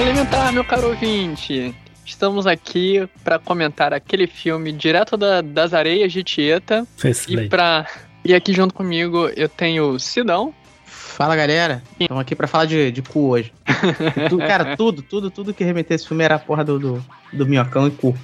Elementar, meu caro ouvinte. Estamos aqui para comentar aquele filme direto da- das areias de Tieta. E para e aqui junto comigo eu tenho o Sidão. Fala galera, estamos aqui pra falar de, de cu hoje. Tu- cara, tudo, tudo, tudo que remeter esse filme era a porra do, do, do minhocão e cu.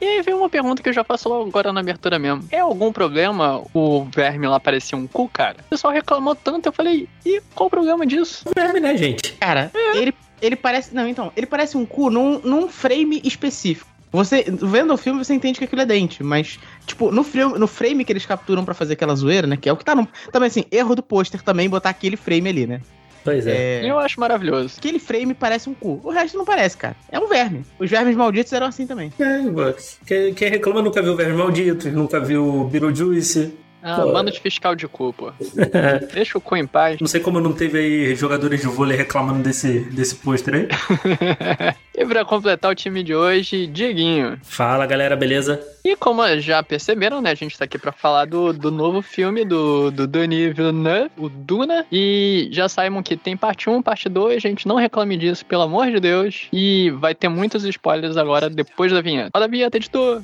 E aí veio uma pergunta que eu já faço logo agora na abertura mesmo. É algum problema o verme lá parecer um cu, cara? O pessoal reclamou tanto, eu falei, e qual o problema disso? Verme, né, gente? Cara, ele, ele parece. Não, então, ele parece um cu num, num frame específico. Você, vendo o filme, você entende que aquilo é dente, mas, tipo, no frame, no frame que eles capturam pra fazer aquela zoeira, né? Que é o que tá no. Também assim, erro do pôster também botar aquele frame ali, né? Pois é. É, Eu acho maravilhoso. Aquele frame parece um cu. O resto não parece, cara. É um verme. Os vermes malditos eram assim também. É, quem, quem reclama nunca viu Vermes Malditos, nunca viu Beetlejuice. Ah, Pô. bando de fiscal de cu, pô. Deixa o cu em paz. Não sei como não teve aí jogadores de vôlei reclamando desse, desse pôster aí. E pra completar o time de hoje, Dieguinho. Fala, galera, beleza? E como já perceberam, né, a gente tá aqui pra falar do, do novo filme do, do Denis Villeneuve, o Duna. E já saibam que tem parte 1, parte 2, gente, não reclame disso, pelo amor de Deus. E vai ter muitos spoilers agora depois da vinheta. Roda a vinheta, editor!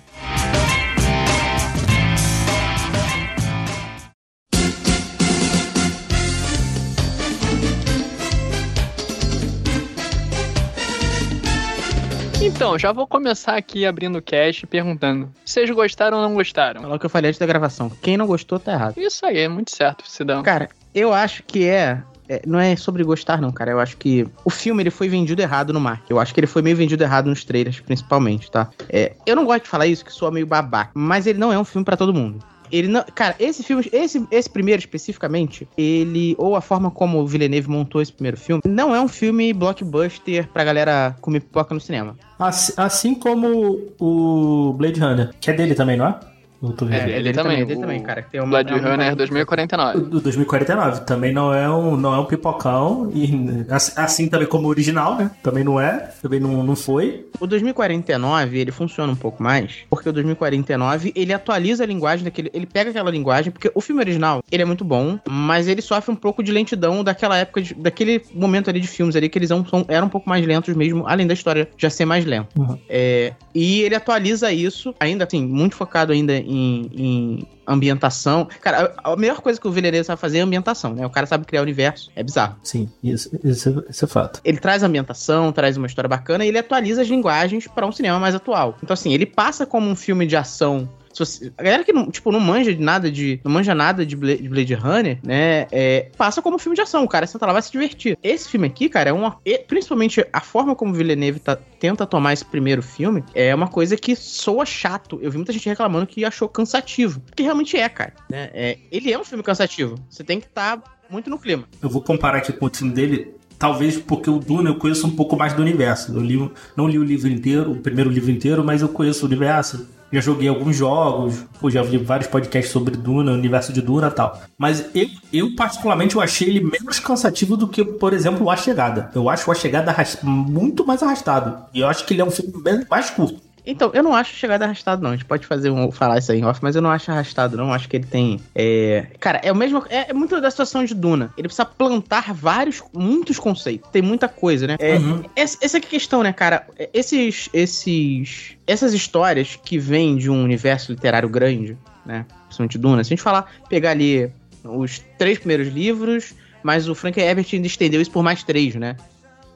Então, já vou começar aqui abrindo o cast perguntando: vocês gostaram ou não gostaram? Falar o que eu falei antes da gravação. Quem não gostou, tá errado. Isso aí, é muito certo, Sidão. Cara, eu acho que é, é- Não é sobre gostar, não, cara. Eu acho que o filme ele foi vendido errado no marketing. Eu acho que ele foi meio vendido errado nos trailers, principalmente, tá? É, eu não gosto de falar isso, que soa meio babaca. Mas ele não é um filme pra todo mundo. Ele não. Cara, esse filme, esse, esse primeiro especificamente, ele. Ou a forma como o Villeneuve montou esse primeiro filme, não é um filme blockbuster pra galera comer pipoca no cinema. Assim, assim como o Blade Runner, que é dele também, não é? Eu tô vendo. É, ele também, É dele o também, cara. Tem uma, Blade é uma- Runner 2049. O do 2049 também não é um, não é um pipocão, e assim, assim também como o original, né? Também não é, também não, não foi. O 2049, ele funciona um pouco mais, porque o 2049, ele atualiza a linguagem daquele, ele pega aquela linguagem, porque o filme original, ele é muito bom, mas ele sofre um pouco de lentidão daquela época, de- daquele momento ali de filmes ali, que eles são, são- eram um pouco mais lentos mesmo, além da história já ser mais lenta. Uhum. É, e ele atualiza isso, ainda assim, muito focado ainda em, em ambientação. Cara, a, a melhor coisa que o Villeneuve sabe fazer é ambientação, né? O cara sabe criar universo, é bizarro. Sim, isso, isso, isso é fato. Ele traz ambientação, traz uma história bacana e ele atualiza as linguagens para um cinema mais atual. Então, assim, ele passa como um filme de ação. Você- a galera que não, tipo, não manja de nada de. Não manja nada de Bla- de Blade Runner, né? é, passa como filme de ação. O cara senta lá vai se divertir. Esse filme aqui, cara, é uma. Principalmente a forma como Villeneuve tá- tenta tomar esse primeiro filme é uma coisa que soa chato. Eu vi muita gente reclamando que achou cansativo. Porque realmente é, cara. né? É, ele é um filme cansativo. Você tem que estar muito no clima. Eu vou comparar aqui com o filme dele, talvez porque o Duna eu conheço um pouco mais do universo. Eu li, não li o livro inteiro, o primeiro livro inteiro, mas eu conheço o universo. Já joguei alguns jogos, pô, já vi vários podcasts sobre Duna, universo de Duna e tal. Mas eu, eu, particularmente, eu achei ele menos cansativo do que, por exemplo, A Chegada. Eu acho A Chegada muito mais arrastado. E eu acho que ele é um filme mais curto. Então, eu não acho chegada arrastado, não. A gente pode fazer um, falar isso aí em off, mas eu não acho arrastado, não. Acho que ele tem. é, Cara, é o mesmo. É, é muito da situação de Duna. Ele precisa plantar vários, muitos conceitos. Tem muita coisa, né? É, Uhum. essa, essa é a questão, né, cara? Esses. esses essas histórias que vêm de um universo literário grande, né? Principalmente Duna. Se a gente falar, pegar ali os três primeiros livros, mas o Frank Herbert ainda estendeu isso por mais três, né?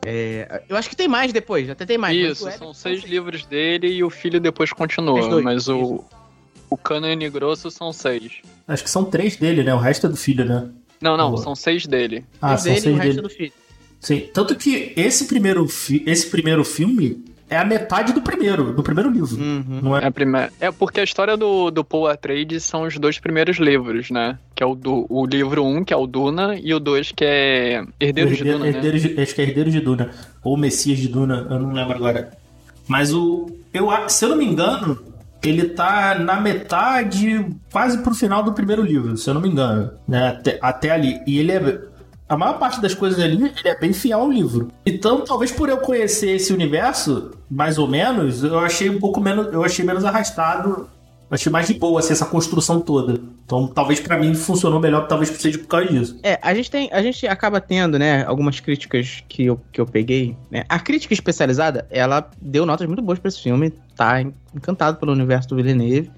É, eu acho que tem mais depois, até tem mais. Isso, são seis livros dele e o filho depois continua. Dois, mas o, o cânone grosso são seis. Acho que são três dele, né? O resto é do filho, né? Não, não, Boa. são seis dele. Ah, são dele e o seis resto dele. do filho. Sim, tanto que esse primeiro, fi- esse primeiro filme, é a metade do primeiro, do primeiro livro. Uhum. Não é? É, a primeira... é porque a história do, do Paul Atreides são os dois primeiros livros, né? Que é o, do, o livro 1, um, que é o Duna, e o 2, que é Herdeiros de Duna, Herdeiros né? de- acho que é Herdeiros de Duna. Ou Messias de Duna, eu não lembro agora. Mas o. Eu, se eu não me engano, ele tá na metade, quase pro final do primeiro livro, se eu não me engano. Né? Até, até ali. E ele é. A maior parte das coisas ali, ele é bem fiel ao livro. Então, talvez por eu conhecer esse universo, mais ou menos, eu achei um pouco menos. Eu achei menos arrastado. Achei mais de boa assim, essa construção toda. Então, talvez pra mim funcionou melhor, talvez seja por causa disso. É, a gente tem, a gente acaba tendo, né, algumas críticas que eu, que eu peguei, né? A crítica especializada, ela deu notas muito boas pra esse filme, tá encantado pelo universo do Villeneuve.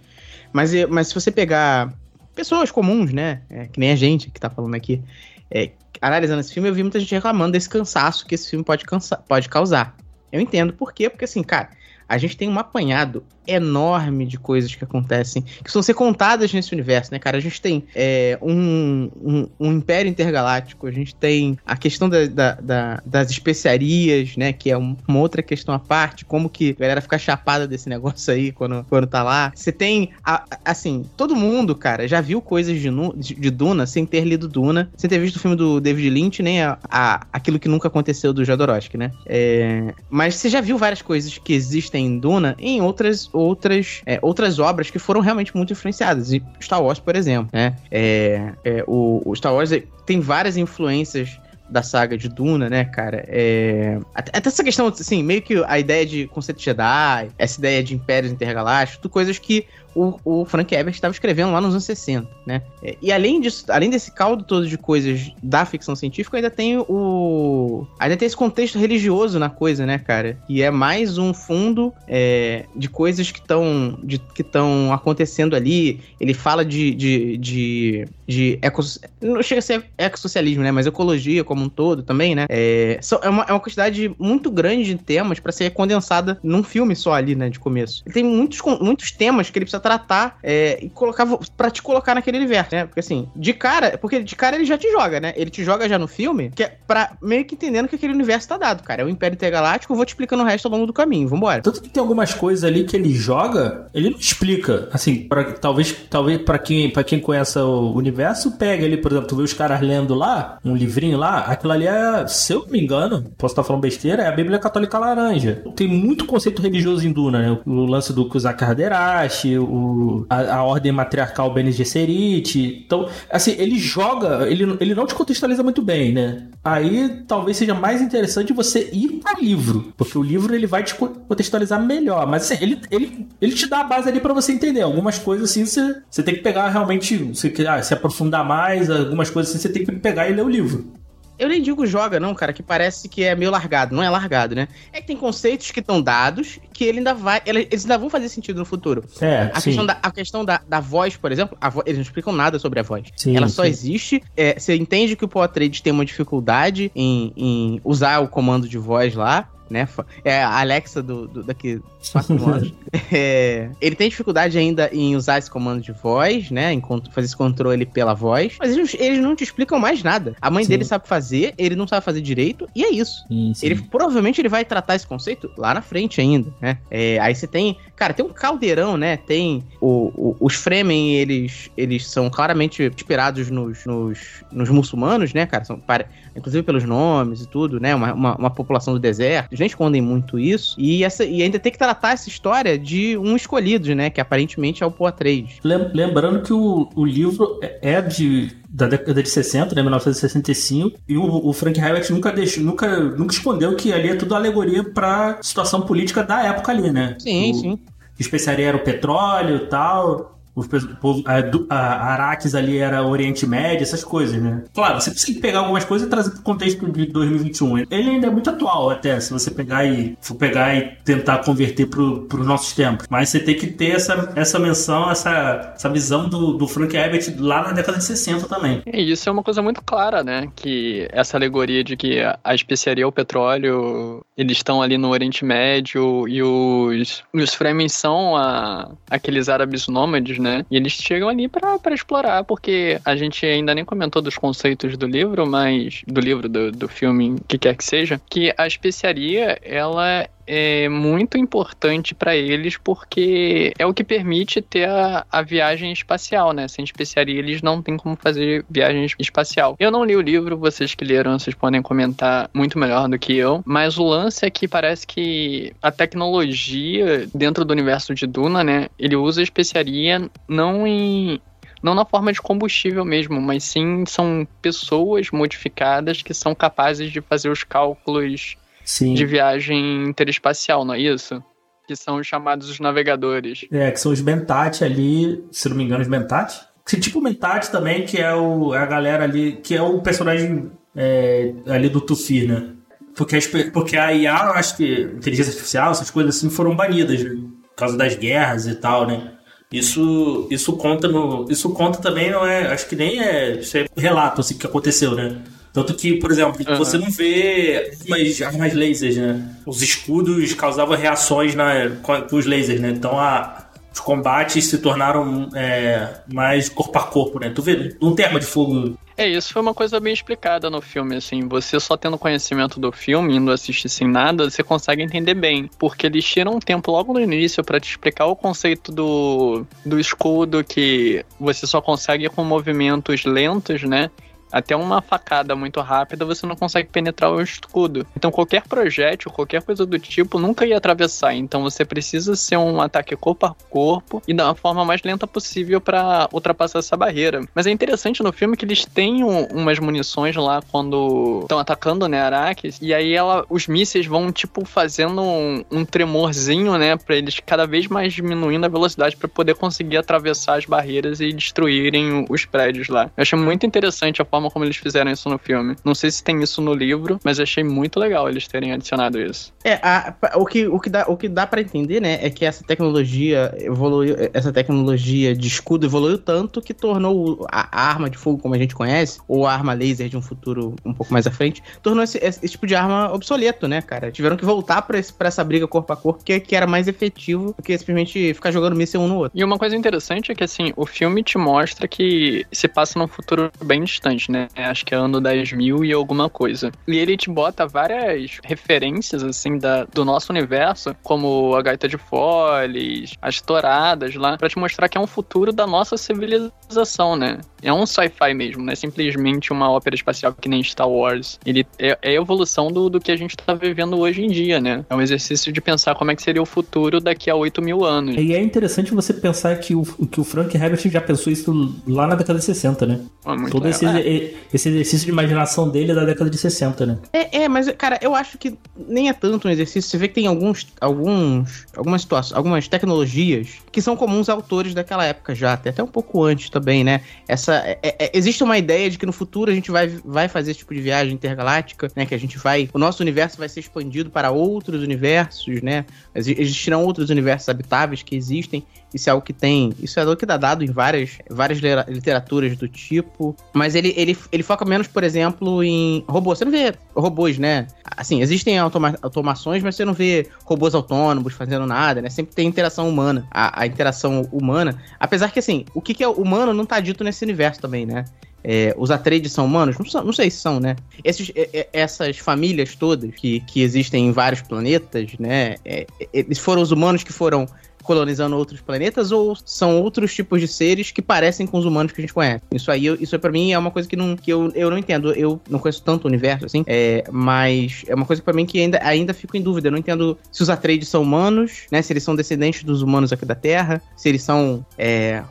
Mas, mas se você pegar pessoas comuns, né, é, que nem a gente que tá falando aqui, é, analisando esse filme, eu vi muita gente reclamando desse cansaço que esse filme pode, cansa pode causar. Eu entendo por quê, porque assim, cara, a gente tem um apanhado enorme de coisas que acontecem, que precisam ser contadas nesse universo, né, cara? A gente tem é, um, um, um império intergaláctico, a gente tem a questão da, da- da- das especiarias, né, que é um- uma outra questão à parte, como que a galera fica chapada desse negócio aí quando, quando tá lá. Você tem, a- assim, todo mundo, cara, já viu coisas de, de, de Duna sem ter lido Duna, sem ter visto o filme do David Lynch, nem a, a- aquilo que nunca aconteceu do Jodorowsky, né? É, mas você já viu várias coisas que existem em Duna em outras outras é, outras obras que foram realmente muito influenciadas. E Star Wars, por exemplo, né? É, é, o, o Star Wars tem várias influências da saga de Duna, né, cara? É... Até, essa questão, assim, meio que a ideia de conceito Jedi, essa ideia de impérios intergalácticos, coisas que o, o Frank Herbert estava escrevendo lá nos anos 60, né? É, E além disso, além desse caldo todo de coisas da ficção científica, ainda tem o. Ainda tem esse contexto religioso na coisa, né, cara? E é mais um fundo é, de coisas que estão que estão acontecendo ali. Ele fala de. de, de, de eco, não chega a ser ecossocialismo, né? Mas ecologia como um todo também, né? É, é, uma, é uma quantidade muito grande de temas pra ser condensada num filme só ali, né? De começo. Ele tem muitos, muitos temas que ele precisa tratar é, e colocar para te colocar naquele universo, né? Porque assim, de cara, porque de cara ele já te joga, né? Ele te joga já no filme, que é pra meio que entendendo que aquele universo tá dado, cara. É o Império Intergaláctico, vou te explicando o resto ao longo do caminho. Vambora. Tanto que tem algumas coisas ali que ele joga, ele não explica. Assim, pra, talvez, talvez para quem, pra quem conhece o universo, pega ali, por exemplo, tu vê os caras lendo lá, um livrinho lá, aquilo ali é, se eu me engano, posso estar falando besteira, é a Bíblia Católica Laranja. Tem muito conceito religioso Duna, né? O lance do Kuzak Arderashi, o, a, a ordem matriarcal Bene Gesserit. Então, assim, ele joga, ele, ele não te contextualiza muito bem, né? Aí talvez seja mais interessante você ir para o livro, porque o livro ele vai te co- contextualizar melhor. Mas assim, ele, ele, ele te dá a base ali para você entender. Algumas coisas assim você, você tem que pegar realmente, você ah, se aprofundar mais, algumas coisas assim você tem que pegar e ler o livro. Eu nem digo joga, não, cara, que parece que é meio largado. Não é largado, né? É que tem conceitos que estão dados que ele ainda vai. ele- Eles ainda vão fazer sentido no futuro. É, A sim. questão, da, a questão da, da voz, por exemplo, vo- eles não explicam nada sobre a voz. Sim, Ela só sim. existe. é, você entende que o Paul Atreides tem uma dificuldade em, em usar o comando de voz lá. Né? É a Alexa do, do- daqui quatro anos. É, ele tem dificuldade ainda em usar esse comando de voz, né? Em fazer esse controle pela voz. Mas eles, eles não te explicam mais nada. A mãe Sim. dele sabe fazer, ele não sabe fazer direito, e é isso. Sim, sim. Ele provavelmente ele vai tratar esse conceito lá na frente ainda, né? É, aí você tem, cara, tem um caldeirão, né? Tem o, o- os Fremen, eles, eles são claramente inspirados nos, nos, nos muçulmanos, né, cara? São, pare- inclusive pelos nomes e tudo, né? Uma, uma, uma população do deserto. Eles nem escondem muito isso. E, essa, e ainda tem que tratar essa história de um escolhido, né? Que aparentemente é o Poa 3. Lem- Lembrando que o, o livro é é de, da década de 60, né, 1965, e o, o Frank Herbert nunca, deixou, nunca, nunca escondeu que ali é tudo alegoria pra situação política da época ali, né? Sim, O- sim. especiaria era o petróleo e tal. O pe- o povo- a, a Araques ali era Oriente Médio, essas coisas, né? Claro, você precisa pegar algumas coisas e trazer pro contexto de 2021. Ele ainda é muito atual, até, se você pegar e for pegar e tentar converter pro, pros nossos tempos. Mas você tem que ter essa, essa menção, essa, essa visão do, do Frank Herbert lá na década de 60 também. E isso é uma coisa muito clara, né? Que essa alegoria de que a especiaria, o petróleo, eles estão ali no Oriente Médio e os, os Fremen são a- aqueles árabes nômades, né? E eles chegam ali pra explorar, porque a gente ainda nem comentou dos conceitos do livro, mas do livro, do, do filme, que quer que seja, que a especiaria, ela é muito importante para eles porque é o que permite ter a, a viagem espacial, né? Sem especiaria, eles não têm como fazer viagem espacial. Eu não li o livro, vocês que leram, vocês podem comentar muito melhor do que eu, mas o lance é que parece que a tecnologia dentro do universo de Duna, né? Ele usa especiaria não em não na forma de combustível mesmo, mas sim são pessoas modificadas que são capazes de fazer os cálculos Sim. de viagem interespacial, não é isso? Que são os chamados os navegadores. É, que são os Mentat ali, se não me engano, os Mentat. Que tipo o Mentat também, que é, o, é a galera ali, que é o personagem é, ali do Tufi, né? Porque, as porque a IA, acho que inteligência artificial, essas coisas assim, foram banidas né? por causa das guerras e tal, né? Isso, isso conta no, isso conta também, não é, acho que nem é, isso é relato assim que aconteceu, né? Tanto que, por exemplo, você não vê armas, armas lasers, né? Os escudos causavam reações na, com, os lasers, né? Então a, os combates se tornaram é, mais corpo a corpo, né? Tu vê, não tem arma de fogo. É, isso foi uma coisa bem explicada no filme, assim. Você só tendo conhecimento do filme, indo assistir sem nada, você consegue entender bem. Porque eles tiram um tempo logo no início pra te explicar o conceito do, do escudo, que você só consegue com movimentos lentos, né? Até uma facada muito rápida você não consegue penetrar o escudo. Então qualquer projétil, qualquer coisa do tipo, nunca ia atravessar. Então você precisa ser um ataque corpo a corpo e da forma mais lenta possível pra ultrapassar essa barreira. Mas é interessante no filme que eles têm um- umas munições lá quando estão atacando, né, Arrakis, e aí ela, os mísseis vão tipo fazendo um, um tremorzinho, né, Pra eles cada vez mais diminuindo a velocidade pra poder conseguir atravessar as barreiras e destruírem os prédios lá. Eu achei muito interessante a forma como eles fizeram isso no filme. Não sei se tem isso no livro, mas achei muito legal eles terem adicionado isso. É, a- o, que, o, que dá, o que dá pra entender, né, é que essa tecnologia evoluiu, essa tecnologia de escudo evoluiu tanto que tornou a, arma de fogo como a gente conhece, ou a arma laser de um futuro um pouco mais à frente, tornou esse, esse- esse tipo de arma obsoleto, né, cara? Tiveram que voltar pra, esse- pra essa briga corpo a corpo, que, que era mais efetivo do que simplesmente ficar jogando míssil um no outro. E uma coisa interessante é que, assim, o filme te mostra que se passa num futuro bem distante, né? Acho que é ano 10 mil e alguma coisa. E ele te bota várias referências, assim, da, do nosso universo, como a gaita de foles, as touradas lá, pra te mostrar que é um futuro da nossa civilização, né? É um sci-fi mesmo, não é simplesmente uma ópera espacial que nem Star Wars. Ele é, é a evolução do, do que a gente tá vivendo hoje em dia, né? É um exercício de pensar como é que seria o futuro daqui a 8 mil anos. E é interessante você pensar que o, que o Frank Herbert já pensou isso lá na década de 60, né? É Todo esse, legal. É. esse exercício de imaginação dele é da década de 60, né? É, é, mas, cara, eu acho que nem é tanto um exercício. Você vê que tem alguns, alguns, algumas situações, algumas tecnologias que são comuns a autores daquela época já, até, até um pouco antes também, né? Essa, é- é- existe uma ideia de que no futuro a gente vai, vai fazer esse tipo de viagem intergaláctica, né? Que a gente vai, o nosso universo vai ser expandido para outros universos, né? Exi- Existirão outros universos habitáveis que existem. Isso é algo que tem, isso é algo que dá dado em várias, várias literaturas do tipo. Mas ele, ele, ele foca menos, por exemplo, em robôs. Você não vê robôs, né? Assim, existem automa- automações, mas você não vê robôs autônomos fazendo nada, né? Sempre tem interação humana. A, a interação humana. Apesar que, assim, o que, que é humano não tá dito nesse universo também, né? É, os Atreides são humanos? Não, são- não sei se são, né? Esses, é, é, essas famílias todas que, que existem em vários planetas, né? É, é, eles foram os humanos que foram colonizando outros planetas ou são outros tipos de seres que parecem com os humanos que a gente conhece? Isso aí, isso aí pra mim é uma coisa que, não, que eu, eu não entendo. Eu não conheço tanto o universo, assim, é, mas é uma coisa pra mim que ainda, ainda fico em dúvida. Eu não entendo se os Atreides são humanos, né? Se eles são descendentes dos humanos aqui da Terra, se eles são é,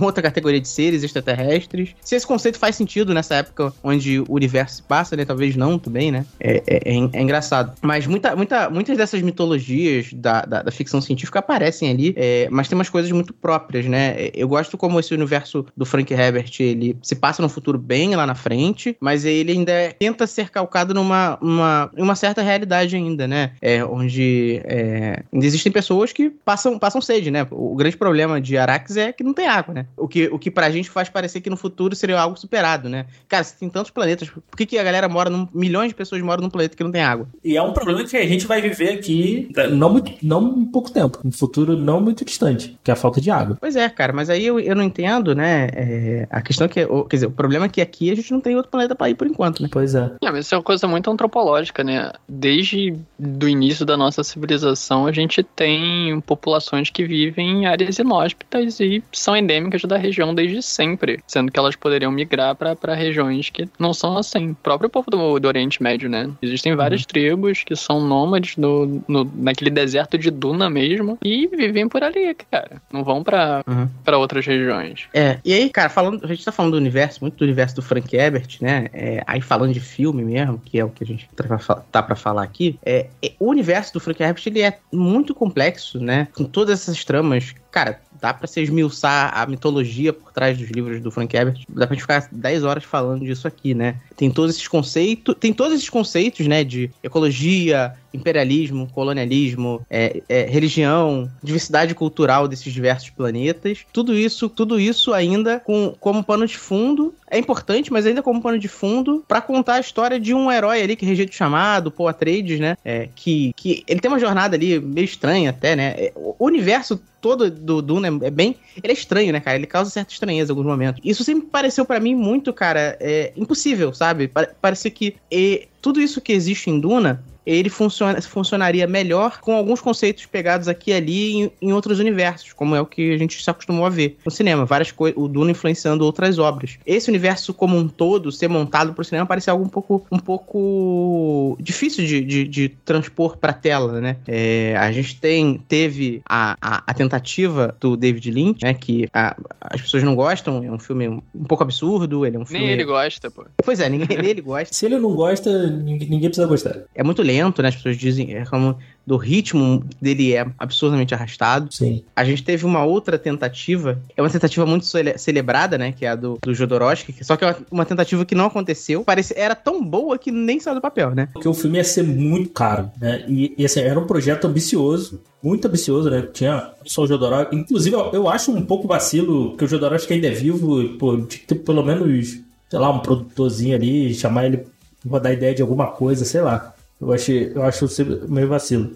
outra categoria de seres extraterrestres. Se esse conceito faz sentido nessa época onde o universo se passa, né? Talvez não também, né? É, é- é é engraçado. Mas muita, muita, muitas dessas mitologias da, da, da ficção científica aparecem ali, é, mas tem umas coisas muito próprias, né? É, Eu gosto como esse universo do Frank Herbert, ele se passa num futuro bem lá na frente, mas ele ainda tenta ser calcado numa uma, uma certa realidade ainda, né? É, onde é, existem pessoas que passam, passam sede, né? O grande problema de Arax é que não tem água, né? O que, o que pra gente faz parecer que no futuro seria algo superado, né? Cara, se tem tantos planetas, por que, que a galera mora num. milhões de pessoas moram num planeta que não tem água? E é um problema que a gente vai viver aqui não, não muito pouco tempo. No futuro não muito distante, que é a falta de água. Pois é, cara, mas aí eu, eu não entendo, né? é, a questão é que, o- quer dizer, o problema é que aqui a gente não tem outro planeta pra ir por enquanto, né? Pois é. É, mas isso é uma coisa muito antropológica, né? Desde do início da nossa civilização, a gente tem populações que vivem em áreas inóspitas e são endêmicas da região desde sempre, sendo que elas poderiam migrar para regiões que não são assim. O próprio povo do, do Oriente Médio, né? Existem várias tribos que são nômades no, no- naquele deserto de Duna mesmo e vivem por ali, cara. Não vão para Uhum. para outras regiões. É, e aí, cara, falando, a gente tá falando do universo, muito do universo do Frank Herbert, né? É, aí falando de filme mesmo, que é o que a gente tá pra, tá pra falar aqui, é, é, o universo do Frank Herbert ele é muito complexo, né? Com todas essas tramas, cara, dá pra se esmiuçar a mitologia por trás dos livros do Frank Herbert. Dá pra gente ficar 10 horas falando disso aqui, né? Tem todos esses conceitos, tem todos esses conceitos, né, de ecologia, imperialismo, colonialismo, é, é, religião, diversidade cultural desses diversos planetas. Tudo isso, tudo isso ainda com, como pano de fundo. É importante, mas ainda como pano de fundo pra contar a história de um herói ali que é rejeito chamado, Paul Atreides, né? É, que, que ele tem uma jornada ali meio estranha até, né? É, O universo todo do Duna é bem. Ele é estranho, né, cara? Ele causa certa estranheza em alguns momentos. Isso sempre pareceu pra mim muito, cara, é, impossível, sabe? Pare- Parecia que e, tudo isso que existe em Duna. Ele funciona, funcionaria melhor com alguns conceitos pegados aqui e ali em, em outros universos, como é o que a gente se acostumou a ver no cinema. Várias coisas, o Duna influenciando outras obras. Esse universo como um todo ser montado pro cinema parece algo um pouco, um pouco difícil de, de, de transpor pra tela, né? É, a gente tem, teve a, a, a tentativa do David Lynch, né? Que a- as pessoas não gostam, é um filme um, um pouco absurdo, ele é um filme... Nem ele gosta, pô. Pois é, ninguém nem ele gosta. Se ele não gosta, ninguém, ninguém precisa gostar. É muito lento, né? As pessoas dizem é como do ritmo dele é absurdamente arrastado. Sim. A gente teve uma outra tentativa, é uma tentativa muito cele- celebrada, né? Que é a do, do Jodorowsky, que- só que é uma, tentativa que não aconteceu. Parece, era tão boa que nem saiu do papel, né? Porque o filme ia ser muito caro, né? E, e, assim, era um projeto ambicioso, muito ambicioso, né? Tinha só o Jodorowsky. Inclusive, eu, eu acho um pouco vacilo que o Jodorowsky ainda é vivo, e, pô, tinha que ter pelo menos, sei lá, um produtorzinho ali, chamar ele pra dar ideia de alguma coisa, sei lá. Eu acho, eu acho sempre meio vacilo.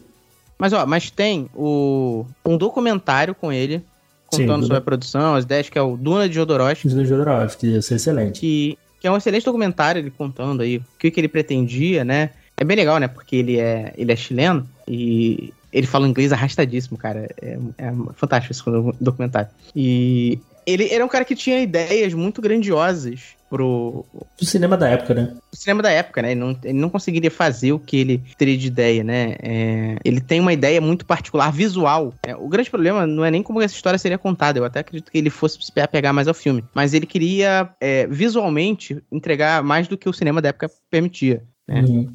Mas ó, mas tem o, um documentário com ele, Sim, contando do- sobre a produção, as ideias, que é o Duna de Jodorowsky. Isso do Jodorowsky, ia ser excelente. que, que é um excelente documentário, ele contando aí o que, que ele pretendia, né? É bem legal, né? Porque ele é, ele é chileno e ele fala inglês arrastadíssimo, cara. É, é fantástico esse documentário. E ele era um cara que tinha ideias muito grandiosas pro, Do cinema da época, né? o cinema da época, né? Ele não, ele não conseguiria fazer o que ele teria de ideia, né? É, ele tem uma ideia muito particular, visual. É, o grande problema não é nem como essa história seria contada. Eu até acredito que ele fosse se apegar mais ao filme. Mas ele queria, é, visualmente, entregar mais do que o cinema da época permitia. É. Uhum.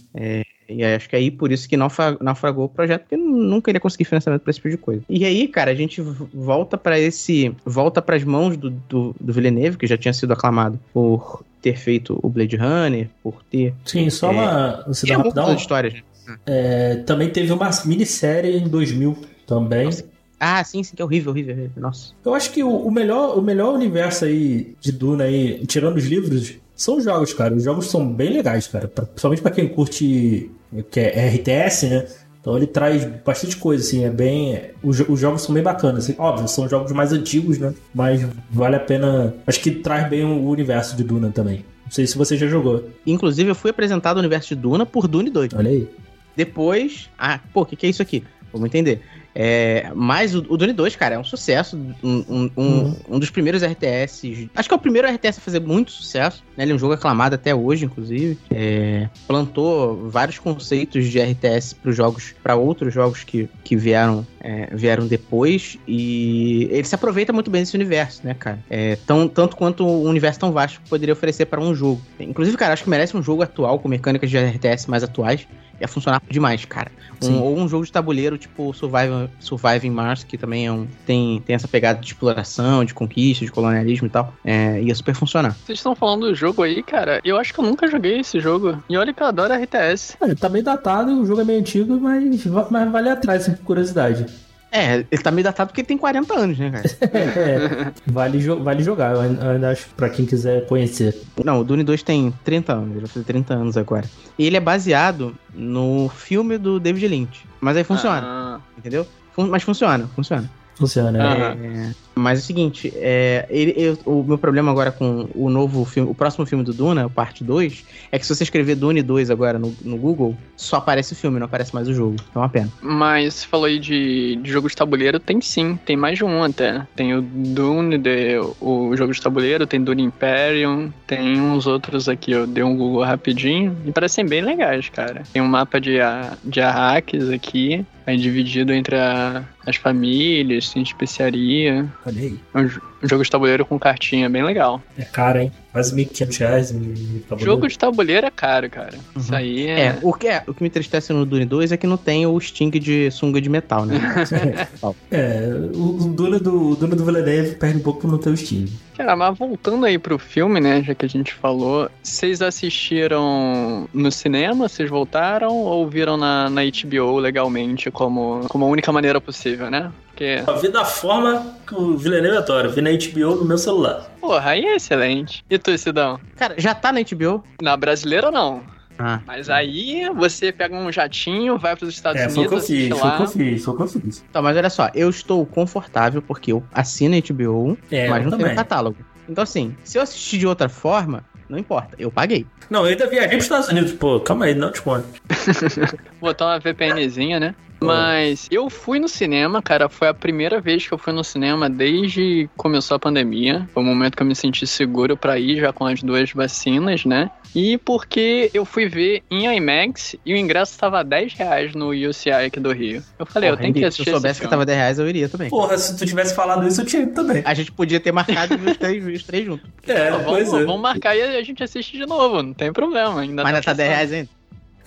E acho que aí por isso que naufra- naufragou o projeto, porque nunca iria conseguir financiamento pra esse tipo de coisa. E aí, cara, a gente volta pra esse. Volta pras mãos do, do, do Villeneuve, que já tinha sido aclamado por ter feito o Blade Runner, por ter. Sim, só É. uma. Você dá rapidão. histórias, né? É, também teve uma minissérie em 2000 também. Nossa. Ah, sim, sim, que é horrível, horrível, horrível. Nossa. Eu acho que o, o melhor, o melhor universo aí de Duna aí, tirando os livros, são os jogos, cara. Os jogos são bem legais, cara. Pra- principalmente pra quem curte que é RTS, né? Então ele traz bastante coisa, assim, é bem. Os, os jogos são bem bacanas. Assim, óbvio, são jogos mais antigos, né? Mas vale a pena. Acho que traz bem o universo de Duna também. Não sei se você já jogou. Inclusive, eu fui apresentado ao universo de Duna por Dune 2. Olha aí. Depois. Ah, pô, o que, que é isso aqui? Vamos entender. É, mas o, o Dune 2, cara, é um sucesso. Um, um, um, Uhum. um dos primeiros RTS. Acho que é o primeiro RTS a fazer muito sucesso. Né? Ele é um jogo aclamado até hoje, inclusive. É, plantou vários conceitos de RTS para jogos, para outros jogos que, que vieram, é, vieram depois. E ele se aproveita muito bem desse universo, né, cara? É, tão, tanto quanto um universo tão vasto que poderia oferecer para um jogo. Inclusive, cara, acho que merece um jogo atual com mecânicas de RTS mais atuais. Ia funcionar demais, cara. Um- ou um jogo de tabuleiro tipo Survival, Surviving Mars, que também é um, tem, tem essa pegada de exploração, de conquista, de colonialismo e tal. É, ia super funcionar. Vocês estão falando do jogo aí, cara. Eu acho que eu nunca joguei esse jogo. E olha que eu adoro RTS. É, tá meio datado, o jogo é meio antigo, mas, mas vale atrás, por curiosidade. É, ele tá meio datado porque ele tem 40 anos, né, cara? É, vale, jo- vale jogar, eu ainda- acho pra quem quiser conhecer. Não, o Dune 2 tem 30 anos, ele vai fazer 30 anos agora. E ele é baseado no filme do David Lynch. Mas aí funciona, Ah, entendeu? Fun- mas funciona, funciona. Funciona. Né? É, mas é o seguinte, é, ele- eu- o meu problema agora com o novo filme, o próximo filme do Duna, parte 2, é que se você escrever Dune 2 agora no, no Google, só aparece o filme, não aparece mais o jogo. É uma pena. Mas você falou aí de, de jogo de tabuleiro, tem sim, tem mais de um até. Tem o Dune, de, o jogo de tabuleiro, tem Dune Imperium, tem uns outros aqui, eu dei um Google rapidinho, e parecem bem legais, cara. Tem um mapa de, de Arrakis aqui, aí dividido entre a- as famílias, tem especiaria. Olha aí. É um, jo- um jogo de tabuleiro com cartinha, bem legal. É caro, hein? Quase 1.500 reais. me- me- Jogo de tabuleiro é caro, cara. Isso Uhum. aí É, é... o que, é, o que me entristece no Dune 2 é que não tem o Sting de sunga de metal, né? É, o, o Duna do, o Duna do Villeneuve perde um pouco por não ter o Steam. Cara, mas voltando aí pro filme, né, já que a gente falou, vocês assistiram no cinema, vocês voltaram, ou viram na, na HBO legalmente, como, como a única maneira possível, né? Porque, Eu vi da forma que o Villeneuve adora. Eu vi na HBO no meu celular. porra, aí é excelente. E tu, Sidão? Cara, já tá na HBO? Na brasileira, não. Ah. Mas aí você pega um jatinho, vai pros Estados É, Unidos, foi o lá. foi o que. Então, mas olha só, eu estou confortável porque eu assino a HBO, É, mas não tenho catálogo. Então, assim, se eu assistir de outra forma, não importa, eu paguei. Não, eu ainda viajei pros Estados Unidos, pô. Calma aí, não te conto. botar uma VPNzinha, né? Mas eu fui no cinema, cara. Foi a primeira vez que eu fui no cinema desde que começou a pandemia. Foi o momento que eu me senti seguro pra ir já com as duas vacinas, né? E porque eu fui ver em IMAX e o ingresso estava 10 reais no UCI aqui do Rio. Eu falei, eu Porra, tenho que assistir Se eu soubesse esse que tava 10 reais, eu iria também. Porra, se tu tivesse falado isso, eu tinha ido também. A gente podia ter marcado e os três, os três juntos. É, Pô, pois vamos, é. vamos marcar e a gente assiste de novo, não tem problema. Ainda Mas ainda tá 10 funcionando. reais ainda.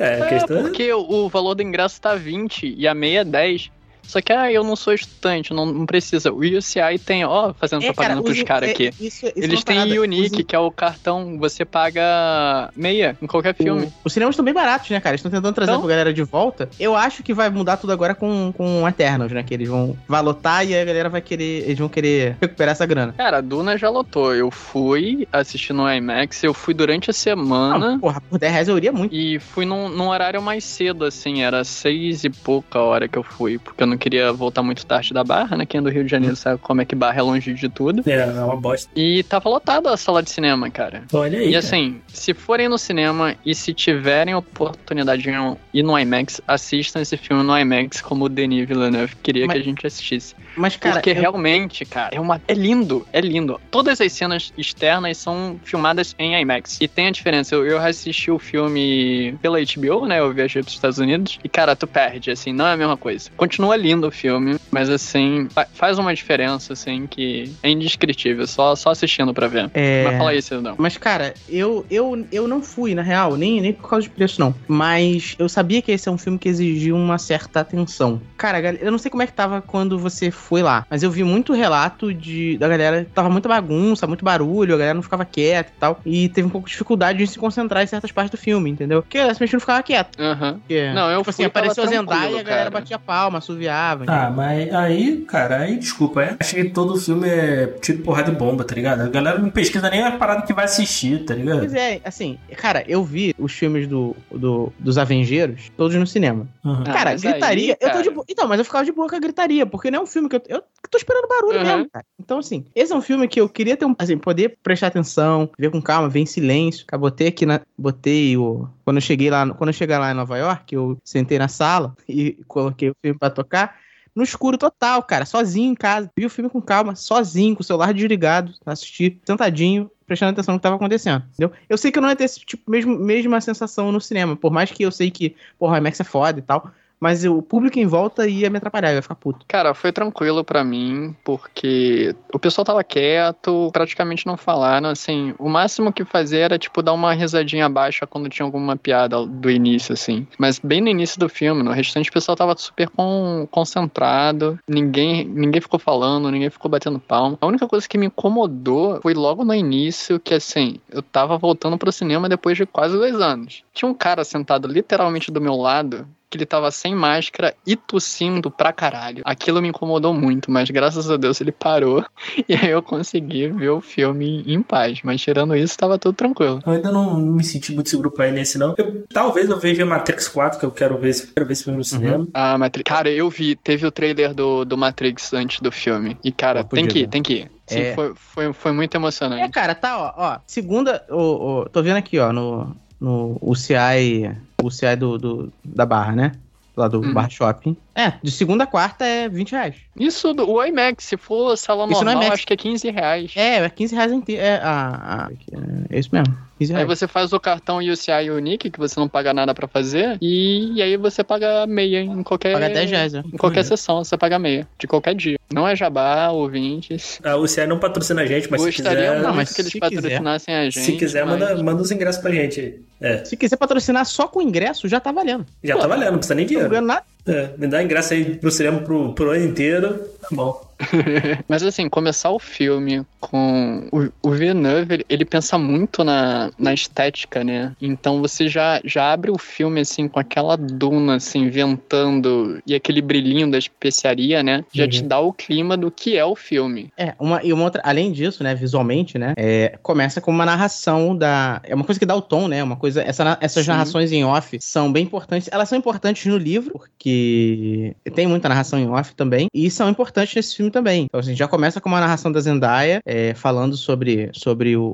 É, a É, questão é... porque o valor do ingresso tá 20 e a meia é 10. Só que, ah, eu não sou estudante, não, não precisa. O UCI tem, ó, fazendo propaganda pros os- caras é- aqui. isso- isso é Eles têm parada. Unique, Os- que é o cartão, você paga meia em qualquer filme. o- Os cinemas estão bem baratos, né, cara? Eles estão tentando trazer Então? a galera de volta. Eu acho que vai mudar tudo agora com, com Eternals, né? Que eles vão vai lotar e a galera vai querer. Eles vão querer recuperar essa grana. Cara, a Duna já lotou. Eu fui assistir no IMAX, eu fui durante a semana. Não, porra, por 10 reais eu iria muito. E fui num, num horário mais cedo, assim, era seis e pouca a hora que eu fui, porque eu não queria voltar muito tarde da Barra, né? Quem é do Rio de Janeiro sabe como é que Barra é longe de tudo. É, é uma bosta. E tava lotada a sala de cinema, cara. Olha aí. E cara. assim, se forem no cinema e se tiverem oportunidade de ir no IMAX, assistam esse filme no IMAX como o Denis Villeneuve queria Mas- que a gente assistisse. Mas, cara, Porque eu- realmente, cara, é, uma, é lindo, é lindo. Todas as cenas externas são filmadas em IMAX. E tem a diferença, eu, eu assisti o filme pela HBO, né? Eu viajei pros Estados Unidos. E, cara, tu perde, assim, não é a mesma coisa. Continua lindo o filme, mas assim, fa- faz uma diferença, assim, que é indescritível, só, só assistindo pra ver. É... Mas fala aí, Cidadão. Mas, cara, eu, eu, eu não fui, na real, nem, nem por causa de preço, não. Mas eu sabia que esse é um filme que exigia uma certa atenção. Cara, eu não sei como é que tava quando você foi lá, mas eu vi muito relato de da galera. Tava muita bagunça, muito barulho, a galera não ficava quieta e tal. E teve um pouco de dificuldade de se concentrar em certas partes do filme, entendeu? Porque simplesmente não ficava quieto. Aham. Porque, Não, eu tipo assim, fui, tava apareceu a Zendaya e a galera cara. batia palma, assoviava. Ah, mas aí, cara, aí desculpa, é. Achei que todo filme é tiro, porrada e bomba, tá ligado? A galera não pesquisa nem a parada que vai assistir, tá ligado? Pois é, assim, cara, eu vi os filmes do, do, dos Avengeiros todos no cinema. Uhum. Ah, cara, gritaria. aí, Eu tô cara. de boa. Então, mas eu ficava de boa com a gritaria, porque não é um filme que eu. Eu tô esperando barulho Uhum. mesmo, cara. Então, assim, esse é um filme que eu queria ter um. Assim, poder prestar atenção, ver com calma, ver em silêncio. Cara, botei aqui na. Botei o. Quando eu cheguei lá. Quando eu cheguei lá em Nova York, eu sentei na sala e coloquei o filme pra tocar. No escuro total, cara, sozinho em casa. Vi o filme com calma, sozinho, com o celular desligado, assistir, sentadinho, prestando atenção no que tava acontecendo, entendeu? Eu sei que eu não ia ter esse tipo, mesmo, mesma sensação no cinema, por mais que eu sei que, porra, IMAX é foda e tal, mas o público em volta ia me atrapalhar, ia ficar puto. Cara, foi tranquilo pra mim, porque o pessoal tava quieto, praticamente não falaram, assim, o máximo que fazia era, tipo, dar uma risadinha baixa quando tinha alguma piada do início, assim. Mas bem no início do filme, no restante o pessoal tava super con- concentrado, ninguém, ninguém ficou falando, ninguém ficou batendo palma. A única coisa que me incomodou foi logo no início, que assim, eu tava voltando pro cinema depois de quase dois anos. Tinha um cara sentado literalmente do meu lado, que ele tava sem máscara e tossindo pra caralho. Aquilo me incomodou muito, mas graças a Deus ele parou e aí eu consegui ver o filme em paz. Mas tirando isso, tava tudo tranquilo. Eu ainda não me senti muito seguro pra ir nesse, não. Eu- talvez eu veja Matrix 4, que eu quero ver, esse- quero ver esse filme no cinema. Ah, Matrix. Cara, eu vi, teve o trailer do, do Matrix antes do filme. E, cara, tem que ir, tem que ir. Sim, É. foi, foi, foi muito É, emocionante. cara, tá, ó, ó. Segunda, ô, ô, tô vendo aqui, ó, no, no UCI, UCI do, do, da Barra, né? Lá do Uhum. Bar Shopping. É, de segunda a quarta é 20 reais. Isso, do, o IMAX, se for sala Isso no normal, IMAX. acho que é 15 reais. É, é 15 reais inteiro. É, a, a- é isso mesmo. 15 Aí você faz o cartão UCI Unique, que você não paga nada pra fazer, e, e aí você paga meia em qualquer. Paga 10 reais, é. Em qualquer sessão, você paga meia. De qualquer dia. Não é jabá, ouvintes. A UCI não patrocina a gente, mas se Gostaria quiser, muito Não, mas que eles se quiser. patrocinassem a gente. se quiser mas- manda, manda os ingressos pra gente. É, Se quiser patrocinar só com ingresso, já tá valendo. já tá valendo, não precisa nem Não tô dinheiro. ganhando nada. É, me dá ingresso aí pro cinema pro, pro ano inteiro, tá bom. Mas assim, começar o filme com o, o Villeneuve, ele, ele pensa muito na, na estética, né? Então você já, já abre o filme assim com aquela duna assim ventando e aquele brilhinho da especiaria, né? Já te Uhum. dá o clima do que é o filme. É, uma, e uma outra, além disso, né, visualmente, né, é, começa com uma narração da, é uma coisa que dá o tom, né, uma coisa, essa, essas Sim. narrações em off são bem importantes, elas são importantes no livro, porque tem muita narração em off também, e são importantes nesse filme também. Então, assim, já começa com uma narração da Zendaya, é, falando sobre, sobre o,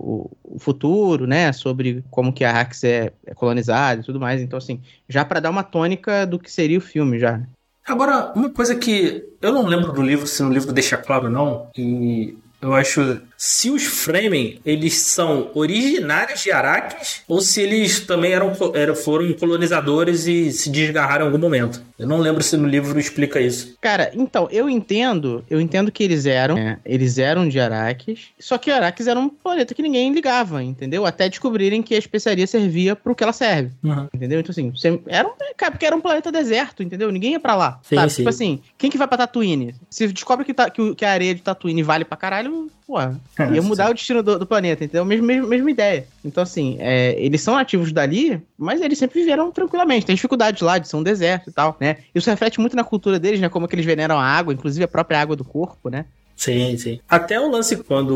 o- futuro, né, sobre como que a Arrakis é, é colonizada e tudo mais, então, assim, já pra dar uma tônica do que seria o filme, já. Agora, uma coisa que eu não lembro do livro, se no livro deixa claro não, e eu acho se os Fremen, eles são originários de Arrakis ou se eles também eram, eram foram colonizadores e se desgarraram em algum momento. Eu não lembro se no livro explica isso. Cara, então, eu entendo, eu entendo que eles eram, é, eles eram de Arrakis, só que Arrakis era um planeta que ninguém ligava, entendeu? Até descobrirem que a especiaria servia pro que ela serve, entendeu? Então, assim, era um, cara, porque era um planeta deserto, entendeu? Ninguém ia pra lá, Sim, sim. Tipo assim, quem que vai pra Tatooine? Se descobre que, tá, que, o- que a areia de Tatooine vale pra caralho, pô, ia mudar o destino do, do planeta, entendeu? Mesma, mesma, mesma ideia. Então, assim, é, eles são nativos dali, mas eles sempre viveram tranquilamente. Tem dificuldades lá de ser um deserto e tal, né? Isso reflete muito na cultura deles, né? Como que eles veneram a água, inclusive a própria água do corpo, né? Sim, sim. Até o lance quando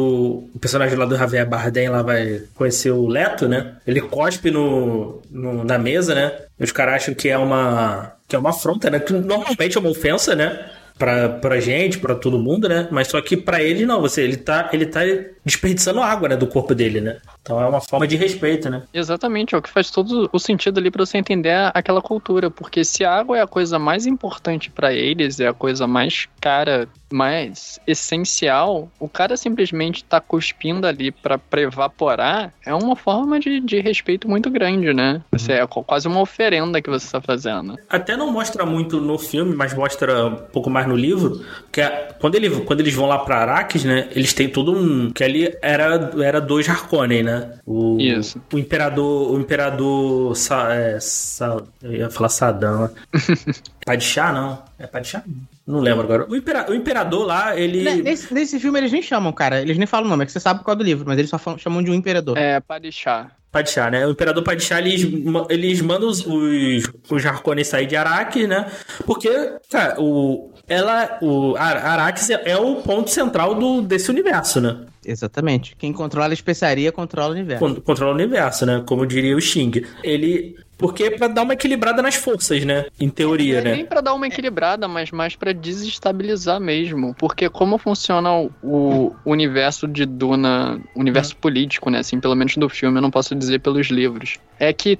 o personagem lá do Javier Bardem lá vai conhecer o Leto, né? Ele cospe no, no- na mesa, né? Os caras acham que é uma que é uma afronta, né? Que normalmente é uma ofensa, né? Pra, pra gente, pra todo mundo, né? Mas só que pra ele não, você, ele tá, ele tá desperdiçando água, né? Do corpo dele, né? Então é uma forma de respeito, né? Exatamente, é o que faz todo o sentido ali pra você entender aquela cultura, porque se a água é a coisa mais importante pra eles, é a coisa mais cara, mais essencial, o cara simplesmente tá cuspindo ali pra, pra evaporar, é uma forma de, de respeito muito grande, né? Você é qu- quase uma oferenda que você tá fazendo. Até não mostra muito no filme, mas mostra um pouco mais no livro, que é- quando, ele, quando eles vão lá pra Arrakis, né, eles têm todo um... que ali era, era dois Harkonnen, né? O, Isso. O imperador... O imperador... Sa, é, Sa- eu ia falar Saddam, né? Padishah, não. É Padishah? Não lembro agora. O, impera, o imperador lá, ele... Ne- Nesse, nesse filme eles nem chamam, cara. Eles nem falam o nome, é que você sabe qual é do livro, mas eles só falam- chamam de um imperador. É, Padishah. Padishah, né? O Imperador Padishah, eles, eles mandam os, os, os Harkonnen sair de Arrakis, né? Porque, cara, o, ela, o Ar- Arrakis é, é o ponto central do, desse universo, né? Exatamente. Quem controla a especiaria controla o universo. Con- Controla o universo, né? Como diria o Xing. Ele... Porque é pra dar uma equilibrada nas forças, né? Em teoria, Não é né? nem pra dar uma equilibrada, mas mais pra desestabilizar mesmo. Porque como funciona o, universo de Duna, universo político, né? Assim, pelo menos do filme, eu não posso dizer pelos livros. É que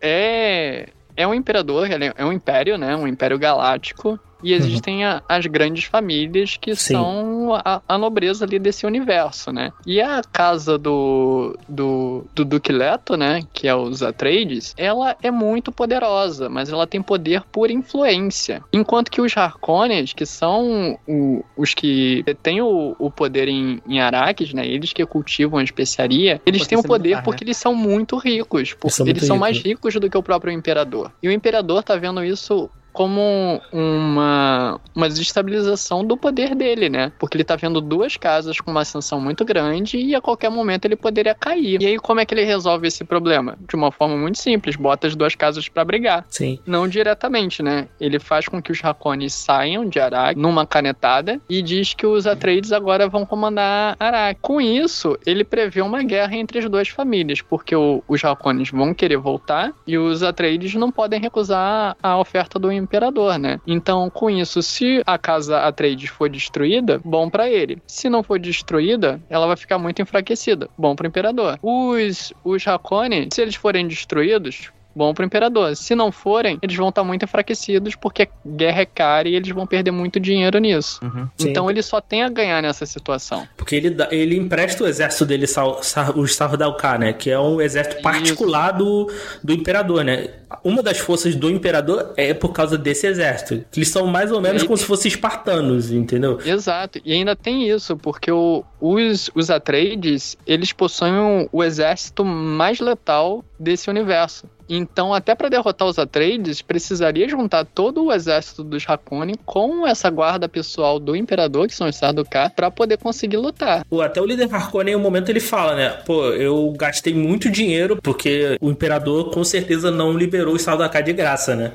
é, é um imperador, ele é um império, né? Um império galáctico. E existem a- as grandes famílias que Sim. são a, a nobreza ali desse universo, né? E a casa do, do, do Duque Leto, né? Que é os Atreides, ela é muito poderosa, mas ela tem poder por influência. Enquanto que os Harkonnens, que são o- os que têm o, o poder em, em Arrakis, né? Eles que cultivam a especiaria, eles têm o poder militar, porque né? eles são muito ricos. Porque são eles são mais ricos. ricos do que o próprio imperador. E o imperador tá vendo isso como uma, uma desestabilização do poder dele, né? Porque ele tá vendo duas casas com uma ascensão muito grande e a qualquer momento ele poderia cair. E aí, como é que ele resolve esse problema? De uma forma muito simples, bota as duas casas para brigar. Sim. Não diretamente, né? Ele faz com que os Hakones saiam de Arak numa canetada e diz que os Atreides agora vão comandar Arak. Com isso, ele prevê uma guerra entre as duas famílias, porque o- os Hakones vão querer voltar e os Atreides não podem recusar a oferta do imperador, né? Então, com isso, se a casa Atreides for destruída, bom pra ele. Se não for destruída, ela vai ficar muito enfraquecida. Bom pro imperador. Os os Hakones, se eles forem destruídos, bom pro imperador. Se não forem, eles vão estar muito enfraquecidos porque a guerra é cara e eles vão perder muito dinheiro nisso. Uhum. Sim. Então ele só tem a ganhar nessa situação. Porque ele, dá- ele empresta o exército dele, Sar- os Sardaukar, né? Que é um exército particular do, do imperador, né? Uma das forças do imperador é por causa desse exército. Que eles são mais ou menos E como se fossem espartanos, entendeu? Exato. E ainda tem isso, porque o- os, os Atreides, eles possuem o, exército mais letal desse universo. Então, até para derrotar os Atreides, precisaria juntar todo o exército dos Hakone com essa guarda pessoal do imperador, que são os Sardaukar, para poder conseguir lutar. O- Até o líder Harkonnen, em um momento, ele fala, né? Pô, eu gastei muito dinheiro porque o imperador com certeza não liberou os Sardaukar de graça, né?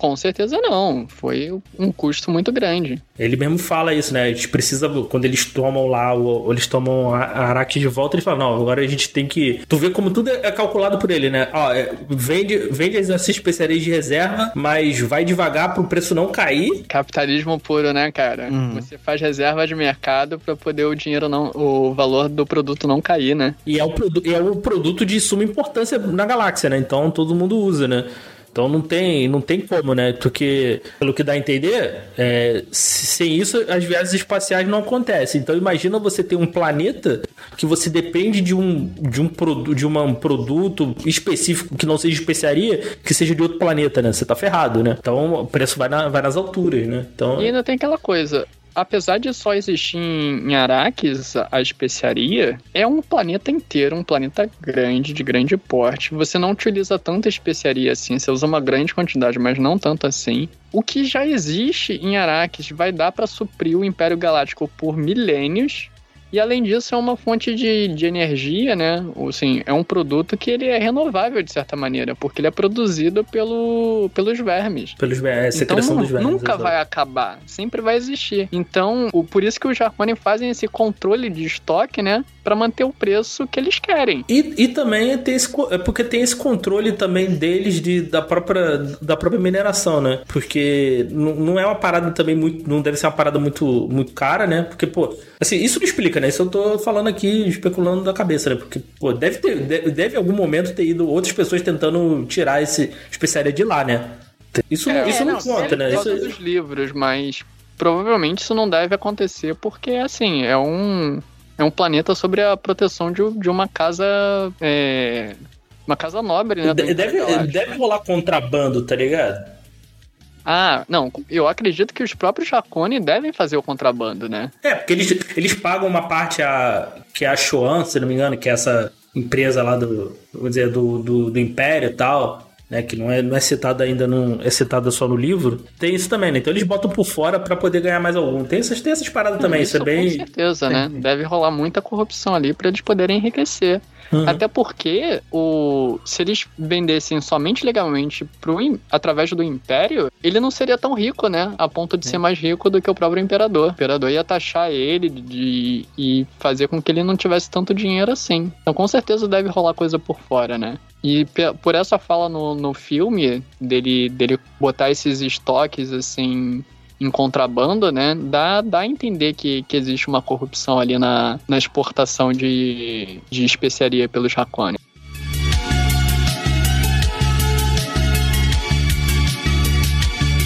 Com certeza não. Foi um custo muito grande. Ele mesmo fala isso, né? A gente precisa, quando eles tomam lá, ou, ou eles tomam a a Araque de volta, ele fala, não, agora a gente tem que... Tu vê como tudo é calculado por ele, né? Ó, é, vende, vende as especiarias de reserva, mas vai devagar pro preço não cair. Capitalismo puro, né, cara? Uhum. Você faz reserva de mercado para poder o dinheiro não, o valor do produto não cair, né? E é o, produ é o produto de suma importância na galáxia, né? Então todo mundo usa, né? Então não tem, não tem como, né? Porque, pelo que dá a entender, é, se- sem isso as viagens espaciais não acontecem. Então imagina você ter um planeta que você depende de um, de um, de uma- um produto específico que não seja especiaria, que seja de outro planeta, né? Você tá ferrado, né? Então o preço vai, na- vai nas alturas, né? Então, E ainda tem aquela coisa. Apesar de só existir em Araques a especiaria, é um planeta inteiro, um planeta grande, de grande porte. Você não utiliza tanta especiaria assim, você usa uma grande quantidade, mas não tanto assim. O que já existe em Araques vai dar para suprir o Império Galáctico por milênios. E além disso, é uma fonte de, de energia, né? Ou, Assim, é um produto que ele é renovável de certa maneira, porque ele é produzido pelo, pelos vermes. pelos é, Então secreção dos vermes. nunca vai acabar, sempre vai existir. Então, o, por isso que os Jarkoni fazem esse controle de estoque, né? Pra manter o preço que eles querem. E, e também tem esse, é porque tem esse controle também deles de, da, própria, da própria mineração, né? Porque não, é uma parada também muito. Não deve ser uma parada muito, muito cara, né? Porque, pô, assim, isso não explica, né? Isso eu tô falando aqui, especulando da cabeça, né? Porque, pô, deve ter. Deve, deve em algum momento ter ido outras pessoas tentando tirar esse especiaria de lá, né? Isso, É, isso não, não, conta, né? Isso, dos livros, mas provavelmente isso não deve acontecer porque, assim, é um, é um planeta sobre a proteção de, de uma casa. é, uma casa nobre, né? deve, Império Galáctico. deve rolar contrabando, tá ligado? Ah, não, eu acredito que os próprios Chacone devem fazer o contrabando, né? É, porque eles, eles pagam uma parte a, que é a Shoan, se não me engano, que é essa empresa lá do, vou dizer, do, do, do Império e tal, né, que não é, não é citada ainda, não é citada só no livro. Tem isso também, né? Então eles botam por fora pra poder ganhar mais algum. Tem essas, tem essas paradas também, isso, é Com bem... certeza, né? Deve rolar muita corrupção ali pra eles poderem enriquecer. Uhum. Até porque o se eles vendessem somente legalmente pro, através do Império, ele não seria tão rico, né? A ponto de ser mais rico do que o próprio Imperador. O Imperador ia taxar ele de, e fazer com que ele não tivesse tanto dinheiro assim. Então com certeza deve rolar coisa por fora, né? E por essa fala no, no filme, dele, dele botar esses estoques assim em contrabando, né? Dá, dá a entender que, que existe uma corrupção ali na, na exportação de, de especiaria pelos Hakone.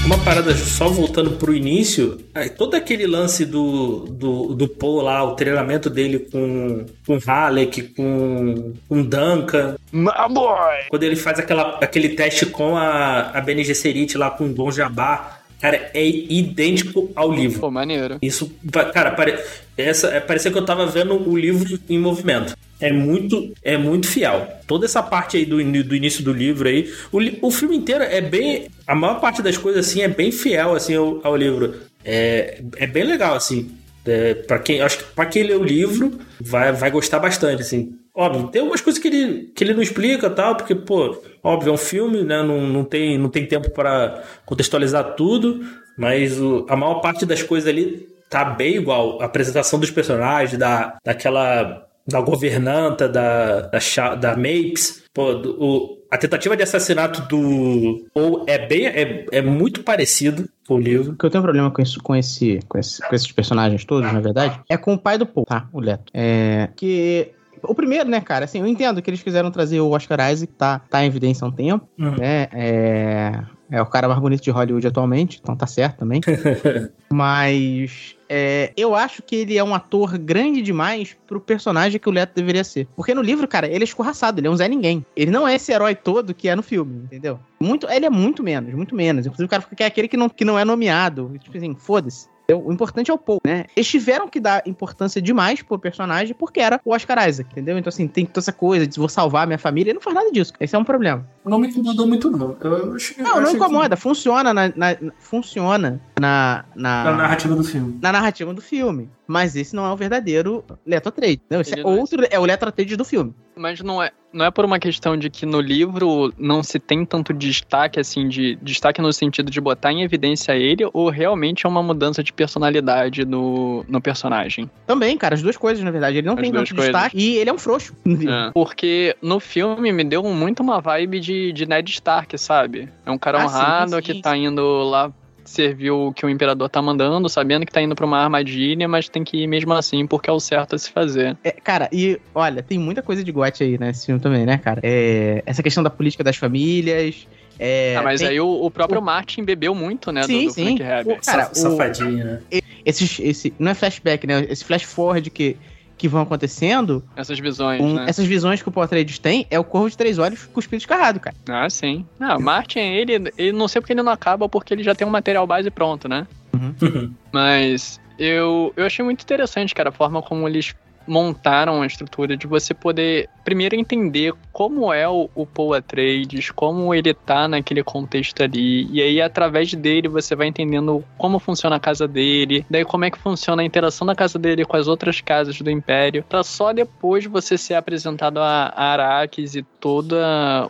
Uma parada só voltando pro início, aí todo aquele lance do, do, do Paul lá, o treinamento dele com, com Halleck, com, com Duncan, My boy! quando ele faz aquela, aquele teste com a, a Bene Gesserit lá com o Jabá, Cara, é idêntico ao livro. Pô, maneiro. Isso, cara, pare... essa, é, parecia que eu tava vendo o livro em movimento. É muito, é muito fiel. Toda essa parte aí do, do início do livro aí, o, o filme inteiro é bem, a maior parte das coisas assim é bem fiel assim ao, ao livro. É, é bem legal assim. É, para quem, acho que para quem lê o livro vai, vai gostar bastante assim. Óbvio, tem algumas coisas que ele, que ele não explica tal, porque, pô, óbvio, é um filme, né? Não, não, tem, não tem tempo para contextualizar tudo, mas o- a maior parte das coisas ali tá bem igual. A apresentação dos personagens, da, daquela. da governanta, da, da, da Mapes, pô, do- o, a tentativa de assassinato do. Ou é bem. É, é muito parecido com o livro. O que eu tenho problema com, isso, com, esse, com, esse- com esses personagens todos, na verdade, é com o pai do Paul, tá? O Leto. É. Que. O primeiro, né, cara, assim, eu entendo que eles quiseram trazer o Oscar Isaac, tá, tá em evidência há um tempo, Uhum. né? É, é o cara mais bonito de Hollywood atualmente, então tá certo também. Mas é, eu acho que ele é um ator grande demais pro personagem que o Leto deveria ser. Porque no livro, cara, ele é escorraçado, ele é um Zé Ninguém. Ele não é esse herói todo que é no filme, entendeu? Muito, ele é muito menos, muito menos. Inclusive o cara fica é aquele que não, que não é nomeado. Tipo assim, foda-se. O importante é o Paul, né? Eles tiveram que dar importância demais pro personagem porque era o Oscar Isaac, entendeu? Então, assim, tem toda essa coisa de vou salvar minha família. Ele não faz nada disso. Esse é um problema. Não me incomodou muito, não. Eu achei, Não, não incomoda. Funciona na, na- funciona na, na, Na narrativa do filme. na narrativa do filme. Mas esse não é o verdadeiro Leto Atreides. Não, esse é é outro, é o Leto Atreides do filme. Mas não é, não é por uma questão de que no livro não se tem tanto destaque, assim, de destaque no sentido de botar em evidência ele, ou realmente é uma mudança de personalidade no, no personagem? Também, cara, as duas coisas, na verdade. Ele não As tem tanto coisas. destaque e ele é um frouxo. É, porque no filme me deu muito uma vibe de, de Ned Stark, sabe? É um cara Ah, sim, honrado sim, que sim. tá indo lá servir o que o imperador tá mandando, sabendo que tá indo pra uma armadilha, mas tem que ir mesmo assim porque é o certo a se fazer. É, cara, e olha, tem muita coisa de gote aí nesse filme também, né, cara? É, essa questão da política das famílias. É, ah, mas tem aí o, o próprio o- Martin bebeu muito, né, Sim, do, do sim. Frank Herbert. O- cara, Sa- Safadinho, né? esses, esse, não é flashback, né? Esse flash forward que, que vão acontecendo, Essas visões, um- né? essas visões que o Paul Atreides tem, é o Corvo de Três Olhos cuspido escarrado, cara. Ah, sim. Ah, o Martin, ele, ele não sei porque ele não acaba, porque ele já tem um material base pronto, né? Mas eu, eu achei muito interessante, cara, a forma como eles montaram a estrutura de você poder primeiro entender como é o, o Paul Atreides, como ele tá naquele contexto ali, e aí através dele você vai entendendo como funciona a casa dele, daí como é que funciona a interação da casa dele com as outras casas do Império, pra só depois você ser apresentado a, a Arrakis e todo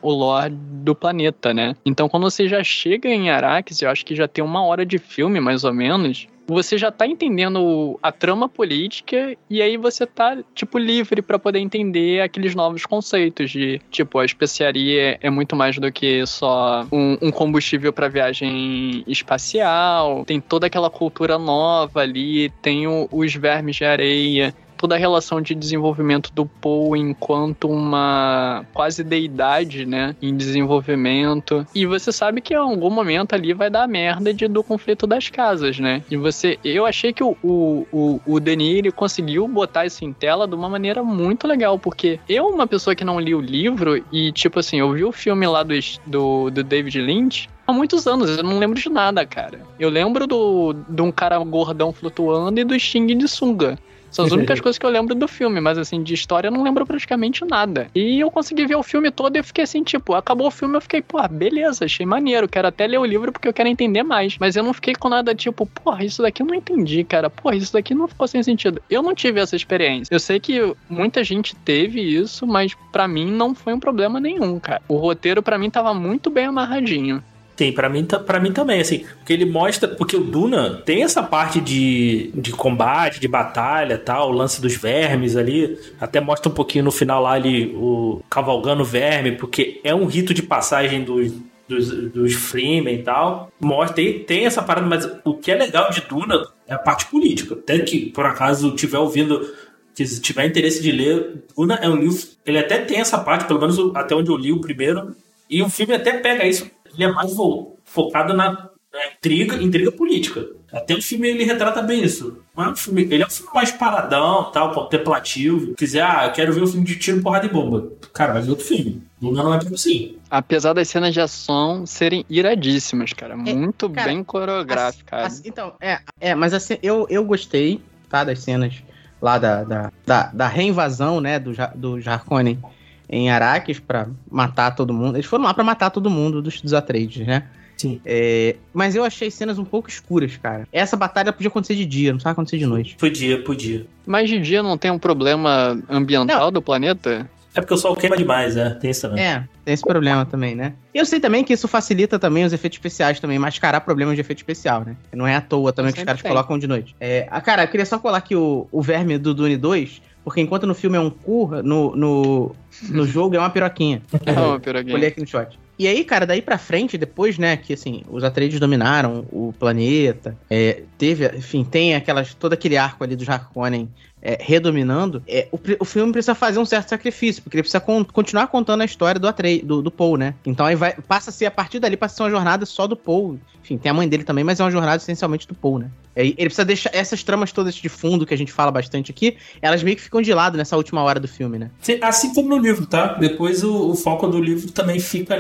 o lore do planeta, né? Então quando você já chega em Arrakis, eu acho que já tem uma hora de filme, mais ou menos, você já tá entendendo a trama política e aí você tá, tipo, livre pra poder entender aqueles novos conceitos de, tipo, a especiaria é muito mais do que só um, um combustível pra viagem espacial, tem toda aquela cultura nova ali, tem o- os vermes de areia, toda a relação de desenvolvimento do Poe enquanto uma quase deidade, né, em desenvolvimento. E você sabe que em algum momento ali vai dar merda de, do conflito das casas, né? E você, eu achei que o, o, o, o Denis, conseguiu botar isso em tela de uma maneira muito legal, porque eu, uma pessoa que não li o livro e, tipo assim, eu vi o filme lá do, do, do David Lynch, há muitos anos, eu não lembro de nada, cara. Eu lembro do, de um cara gordão flutuando e do Sting de sunga. São as únicas coisas que eu lembro do filme, mas assim, de história eu não lembro praticamente nada. E eu consegui ver o filme todo e eu fiquei assim, tipo, acabou o filme, eu fiquei, pô, beleza, achei maneiro, quero até ler o livro porque eu quero entender mais. Mas eu não fiquei com nada tipo, porra, isso daqui eu não entendi, cara, porra, isso daqui não ficou sem sentido. Eu não tive essa experiência. Eu sei que muita gente teve isso, mas pra mim não foi um problema nenhum, cara. O roteiro pra mim tava muito bem amarradinho. Sim, pra mim, pra mim também, assim, porque ele mostra, porque o Duna tem essa parte de, de combate, de batalha tal, o lance dos vermes ali, até mostra um pouquinho no final lá ali o cavalgando verme, porque é um rito de passagem dos, dos, dos Freemen e tal, mostra, tem, tem essa parada, mas o que é legal de Duna é a parte política, até que por acaso tiver ouvindo se tiver interesse de ler, Duna é um livro, ele até tem essa parte, pelo menos até onde eu li o primeiro, e o filme até pega isso, ele é mais vo- focado na, É intriga, intriga política. Até o filme ele retrata bem isso. Não é um filme, ele é um filme mais paradão, tal, contemplativo. Quiser, ah, eu quero ver um filme de tiro, porrada e bomba. Cara, vai ver outro filme. Luna não é pra você. Apesar das cenas de ação serem iradíssimas, cara. Muito cara, bem coreográficas. Assim, então, é, é mas assim, eu, eu gostei, tá, das cenas lá da, da, da, da reinvasão, né, do, do Jarkonen em Arrakis pra matar todo mundo. Eles foram lá pra matar todo mundo dos, dos Atreides, né? Sim. É, mas eu achei cenas um pouco escuras, cara. Essa batalha podia acontecer de dia, não precisava acontecer de noite. Podia, podia. Mas de dia não tem um problema ambiental do planeta? É porque o sol queima demais, é. Tem isso também. É, tem esse problema também, né? Eu sei também que isso facilita também os efeitos especiais também, mascarar problemas de efeito especial, né? Não é à toa também que os caras tem. colocam de noite. É, ah, cara, eu queria só colar aqui o, o verme do Dune 2, porque enquanto no filme é um cu, no, no, no jogo é uma piroquinha. É uma piroguinha. Olhei aqui no shot. E aí, cara, daí pra frente, depois, né, que assim, os Atreides dominaram o planeta, é, teve, enfim, tem aquelas, todo aquele arco ali do Harkonnen é, redominando, é, o, o filme precisa fazer um certo sacrifício, porque ele precisa con- continuar contando a história do Atrei, do, do Paul, né? Então aí vai, passa a ser, a partir dali, passa a ser uma jornada só do Paul. Enfim, tem a mãe dele também, mas é uma jornada essencialmente do Paul, né? Aí ele precisa deixar essas tramas todas de fundo que a gente fala bastante aqui, elas meio que ficam de lado nessa última hora do filme, né? Sim, Assim como no livro, tá? Depois o, o foco do livro também fica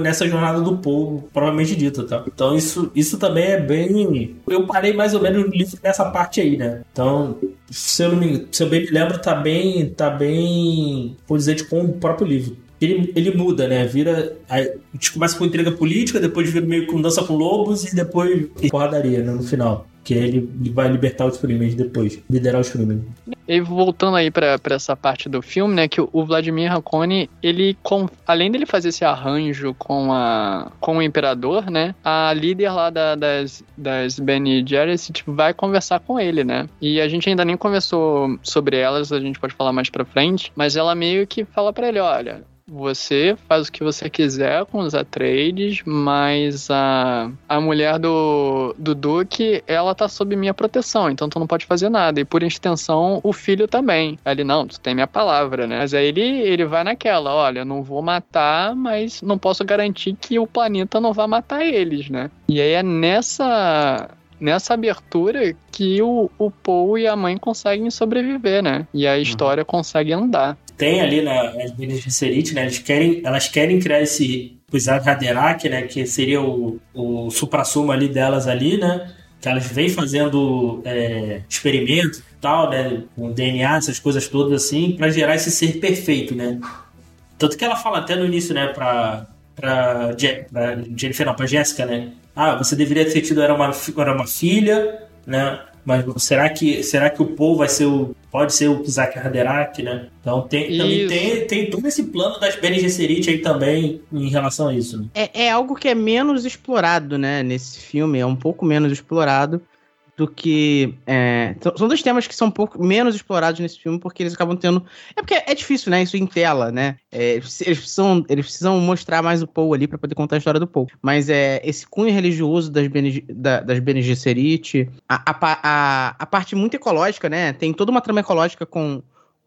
nessa jornada do povo, provavelmente dita, tá? Então isso, isso também é bem. Eu parei mais ou menos no livro nessa parte aí, né? Então, se eu, me, se eu bem me lembro, tá bem. tá bem. condizente com o próprio livro. Ele, ele muda, né? Vira. A gente começa com intriga política, depois vira meio com dança com lobos e depois porradaria, né? No final. Que ele vai libertar os crimes depois, liderar os crimes. E voltando aí pra essa parte do filme, né, que o- Vladimir Hakone, ele, com, além dele fazer esse arranjo com, a, com o Imperador, né, a líder lá da- das, das Bene Gesserit vai conversar com ele, né, e a gente ainda nem conversou sobre elas, a gente pode falar mais pra frente, mas ela meio que fala pra ele, olha... Você faz o que você quiser com os Atreides, mas a, a mulher do, do Duque, ela tá sob minha proteção, então tu não pode fazer nada. E por extensão, o filho também. Ele, não, tu tem minha palavra, né? Mas aí ele, ele vai naquela, olha, não vou matar, mas não posso garantir que o planeta não vai matar eles, né? E aí é nessa nessa abertura que o, o Paul e a mãe conseguem sobreviver, né? E a história consegue andar. tem ali na, as Bene Gesserit, né? Eles querem, elas querem criar esse Zad Haderach, né? Que seria o, o supra-sumo ali delas ali, né? Que elas vêm fazendo é, experimentos e tal, né? Com DNA, essas coisas todas assim, pra gerar esse ser perfeito, né? Tanto que ela fala até no início, né? Pra, pra, pra Jennifer, não, pra Jéssica, né? Ah, você deveria ter tido, era uma, era uma filha, né? Mas será que, será que o Paul vai ser o. Pode ser o Isaac Haderach, né? Então tem, também tem, tem todo esse plano das Bene Gesserit aí também em relação a isso. Né? É, é algo que é menos explorado, né, nesse filme, é um pouco menos explorado do que. é, são- dois temas que são um pouco menos explorados nesse filme, porque eles acabam tendo. É porque é difícil, né? Isso em tela, né? É, eles, precisam, eles precisam mostrar mais o Paul ali pra poder contar a história do Paul. Mas é esse cunho religioso das Bene, da- das Gesserit, a, a, a, a parte muito ecológica, né? Tem toda uma trama ecológica com.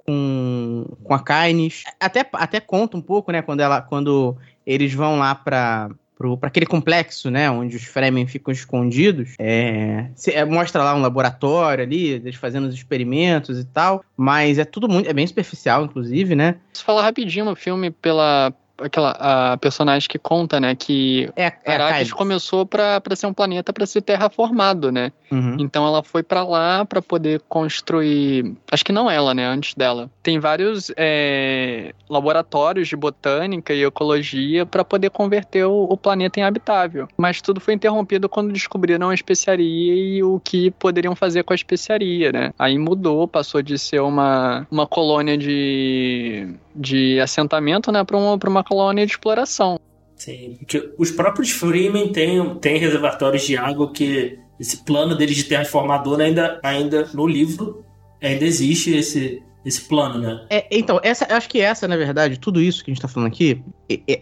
Com, com a Kynes. Até, até conta um pouco, né? Quando, ela, quando eles vão lá pra, pro, pra aquele complexo, né? Onde os Fremen ficam escondidos. É, se- é, mostra lá um laboratório ali, eles fazendo os experimentos e tal. Mas é tudo muito. É bem superficial, inclusive, né? Preciso falar rapidinho no filme pela aquela a personagem que conta, né, que É, é a Arrakis começou pra pra ser um planeta pra ser terraformado, né? Uhum. Então ela foi pra lá pra poder construir. Acho que não ela, né? Antes dela. Tem vários é, laboratórios de botânica e ecologia pra poder converter o, o planeta em habitável. Mas tudo foi interrompido quando descobriram a especiaria e o que poderiam fazer com a especiaria, né? Aí mudou, passou de ser uma, uma colônia de, de assentamento, né? Pra uma, pra uma colônia de exploração. Sim, porque os próprios Freeman têm, têm reservatórios de água que esse plano deles de terraformador ainda, ainda no livro ainda existe esse, esse plano, né? É, então, essa, eu acho que essa, na verdade, tudo isso que a gente tá falando aqui,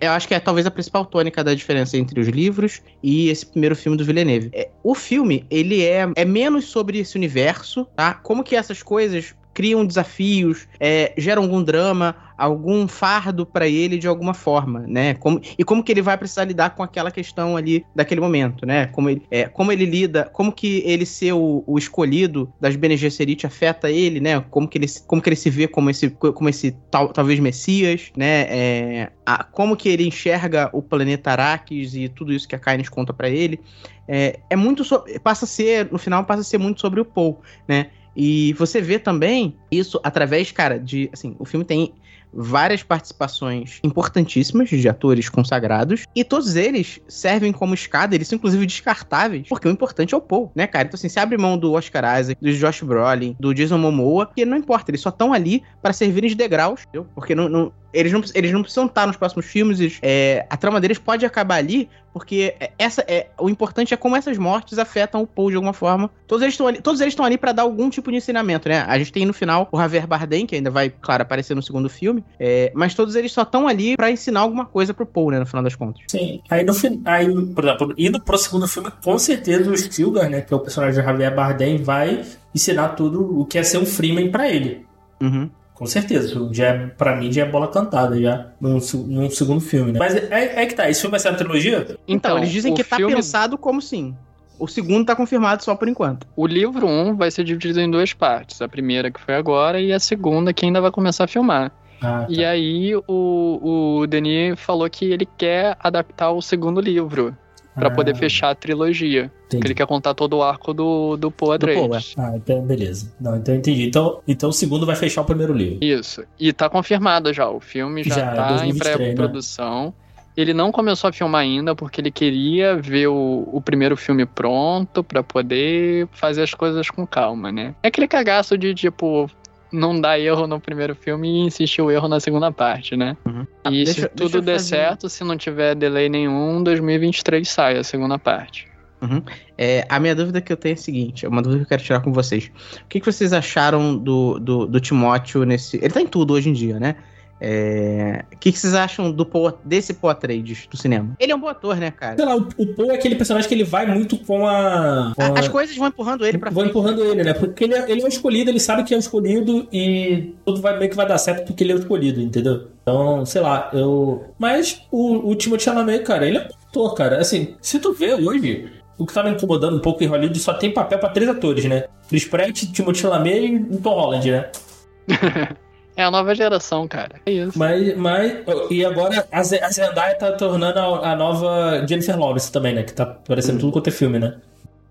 eu acho que é talvez a principal tônica da diferença entre os livros e esse primeiro filme do Villeneuve. É, o filme, ele é, é menos sobre esse universo, tá? Como que essas coisas criam desafios, é, geram algum drama, algum fardo para ele de alguma forma, né? Como, e como que ele vai precisar lidar com aquela questão ali daquele momento, né? Como ele, é, como ele lida, como que ele ser o, o escolhido das Bene Gesserit afeta ele, né? Como que ele, como que ele se vê como esse, como esse tal, talvez Messias, né? É, a, como que ele enxerga o planeta Arrakis e tudo isso que a Kynes conta para ele. É, é muito so, passa a ser, no final passa a ser muito sobre o Paul, né? E você vê também isso através, cara, de assim, o filme tem várias participações importantíssimas de atores consagrados, e todos eles servem como escada, eles são inclusive descartáveis, porque o importante é o Paul, né, cara? Então, assim, se abre mão do Oscar Isaac, do Josh Brolin, do Jason Momoa, que não importa, eles só estão ali para servirem de degraus, entendeu? Porque não, não, eles não, eles não precisam estar nos próximos filmes. É, a trama deles pode acabar ali, porque essa é o importante é como essas mortes afetam o Paul de alguma forma. Todos eles estão ali, todos eles estão ali para dar algum tipo de ensinamento, né? A gente tem no final o Javier Bardem, que ainda vai, claro, aparecer no segundo filme, é, mas todos eles só estão ali para ensinar alguma coisa pro Paul, né, no final das contas. Sim. Aí no aí, por exemplo, indo pro segundo filme, com certeza o Stilgar, né, que é o personagem de Javier Bardem, vai ensinar tudo o que é ser um Freeman para ele. Uhum. Com certeza, já é, pra mim já é bola cantada já num, num segundo filme, né? Mas é, é, que tá, esse filme vai ser uma trilogia? Então, então eles dizem que tá filme... tá pensado como sim. O segundo tá confirmado só por enquanto. O livro 1 um vai ser dividido em duas partes. A primeira que foi agora e a segunda que ainda vai começar a filmar. Ah, tá. E aí o, o Denis falou que ele quer adaptar o segundo livro para ah. poder fechar a trilogia. Entendi. ele quer contar todo o arco do, do Poe Atreides. É. Ah, então beleza. Não, então entendi. Então, então o segundo vai fechar o primeiro livro. Isso. E tá confirmado já. O filme já, já tá em pré-produção. Né? Ele não começou a filmar ainda porque ele queria ver o, o primeiro filme pronto para poder fazer as coisas com calma, né? É aquele cagaço de, tipo, não dá erro no primeiro filme e insistir o erro na segunda parte, né? Uhum. E deixa, se tudo der fazer... certo, se não tiver delay nenhum, 2023 sai a segunda parte. Uhum. É, a minha dúvida que eu tenho é a seguinte: é uma dúvida que eu quero tirar com vocês. O que, que vocês acharam do, do, do Timóteo nesse. Ele tá em tudo hoje em dia, né? É... O que, que, vocês acham do Paul, desse Paul Atreides do cinema? Ele é um bom ator, né, cara? Sei lá, o, o Paul é aquele personagem que ele vai muito com a, com a... As coisas vão empurrando ele pra vão frente. Vão empurrando ele, né? Porque ele é, ele é o escolhido, ele sabe que é o escolhido e tudo vai meio que vai dar certo porque ele é o escolhido, entendeu? Então, sei lá, eu... Mas o, o Timothée Chalamet, cara, ele é um ator, cara. Assim, se tu vê hoje, o que tá me incomodando um pouco em Hollywood só tem papel pra três atores, né? Chris Pratt, Timothée Chalamet e Tom Holland, né? É a nova geração, cara. É isso. Mas, mas e agora a Zendaya tá tornando a, a nova Jennifer Lawrence também, né? Que tá parecendo hum. tudo quanto é filme, né?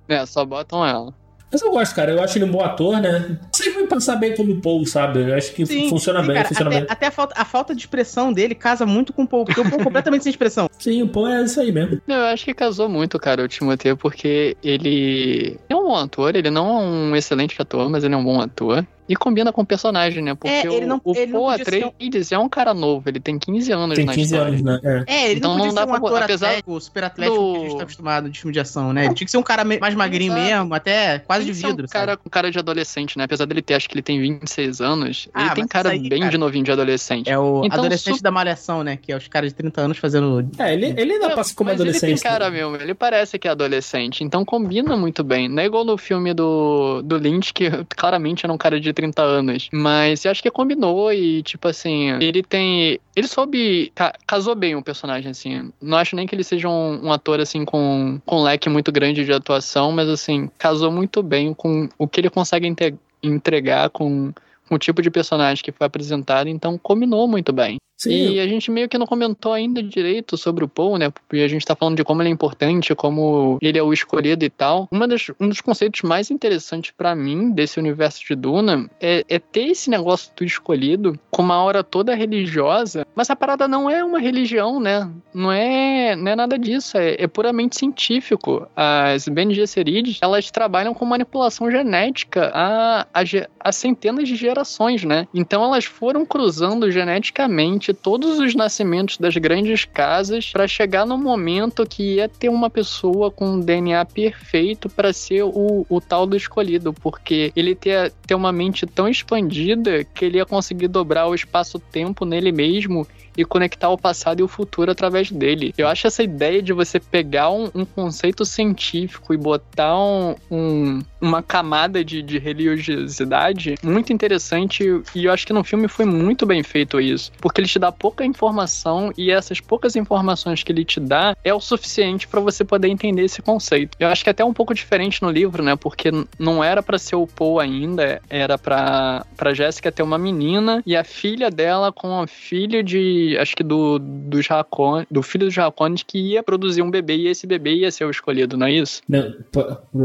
É, só botam ela. Mas eu gosto, cara. Eu acho ele um bom ator, né? Sempre vai passar bem como Paul, sabe? Eu acho que sim, funciona sim, bem, cara, funciona até, bem. Até a falta, a falta de expressão dele casa muito com o Paul, porque o Paul é completamente sem expressão. Sim, o Paul é isso aí mesmo. Eu acho que casou muito, cara, o Timothée, porque ele é um bom ator, ele não é um excelente ator, mas ele é um bom ator. E combina com o personagem, né? Porque é, não, o, o Paul Atreides um... é um cara novo, ele tem 15 anos tem 15 história. anos, né? É, é ele então não, não dá ser um pra... ator apesar atlético, super atlético do... que a gente tá acostumado de filme de ação, né? Ele tinha que ser um cara mais magrinho Exato. mesmo, até quase de vidro, um cara com cara de adolescente, né? Apesar dele ter, acho que ele tem 26 anos, ah, ele tem cara aí, bem cara, de novinho de adolescente. É o então, adolescente su... da malhação, né? Que é os caras de 30 anos fazendo... É, ele, ele ainda é, passa como adolescente. ele tem cara né? mesmo, ele parece que é adolescente, então combina muito bem. Não é igual no filme do, do Lynch, que claramente era um cara de 30 anos. Mas eu acho que combinou e, tipo assim, ele tem. Ele soube. Ca casou bem o personagem, assim. Não acho nem que ele seja um, um, ator, assim, com, com um leque muito grande de atuação, mas, assim, casou muito bem com o que ele consegue entregar com, o tipo de personagem que foi apresentado, então combinou muito bem. Sim. E a gente meio que não comentou ainda direito sobre o Paul, né? Porque a gente tá falando de como ele é importante, como ele é o escolhido e tal. Uma das, um dos conceitos mais interessantes para mim desse universo de Duna é, é, ter esse negócio do escolhido com uma aura toda religiosa, mas a parada não é uma religião, né? Não é, não é nada disso, é, é puramente científico. As Bene Gesserit, elas trabalham com manipulação genética há, há, há centenas de gerações, né? Então elas foram cruzando geneticamente todos os nascimentos das grandes casas para chegar no momento que ia ter uma pessoa com um DNA perfeito para ser o, o tal do escolhido, porque ele ter, ter uma mente tão expandida que ele ia conseguir dobrar o espaço-tempo nele mesmo e conectar o passado e o futuro através dele. Eu acho essa ideia de você pegar um, um conceito científico e botar um, um uma camada de, de religiosidade muito interessante e eu acho que no filme foi muito bem feito isso, porque ele te dá pouca informação e essas poucas informações que ele te dá é o suficiente para você poder entender esse conceito. Eu acho que é até um pouco diferente no livro, né? Porque não era para ser o Paul ainda, era para para Jéssica ter uma menina e a filha dela com a filha de acho que do do Jacon, do filho do Jacones que ia produzir um bebê e esse bebê ia ser o escolhido, não é isso? Não,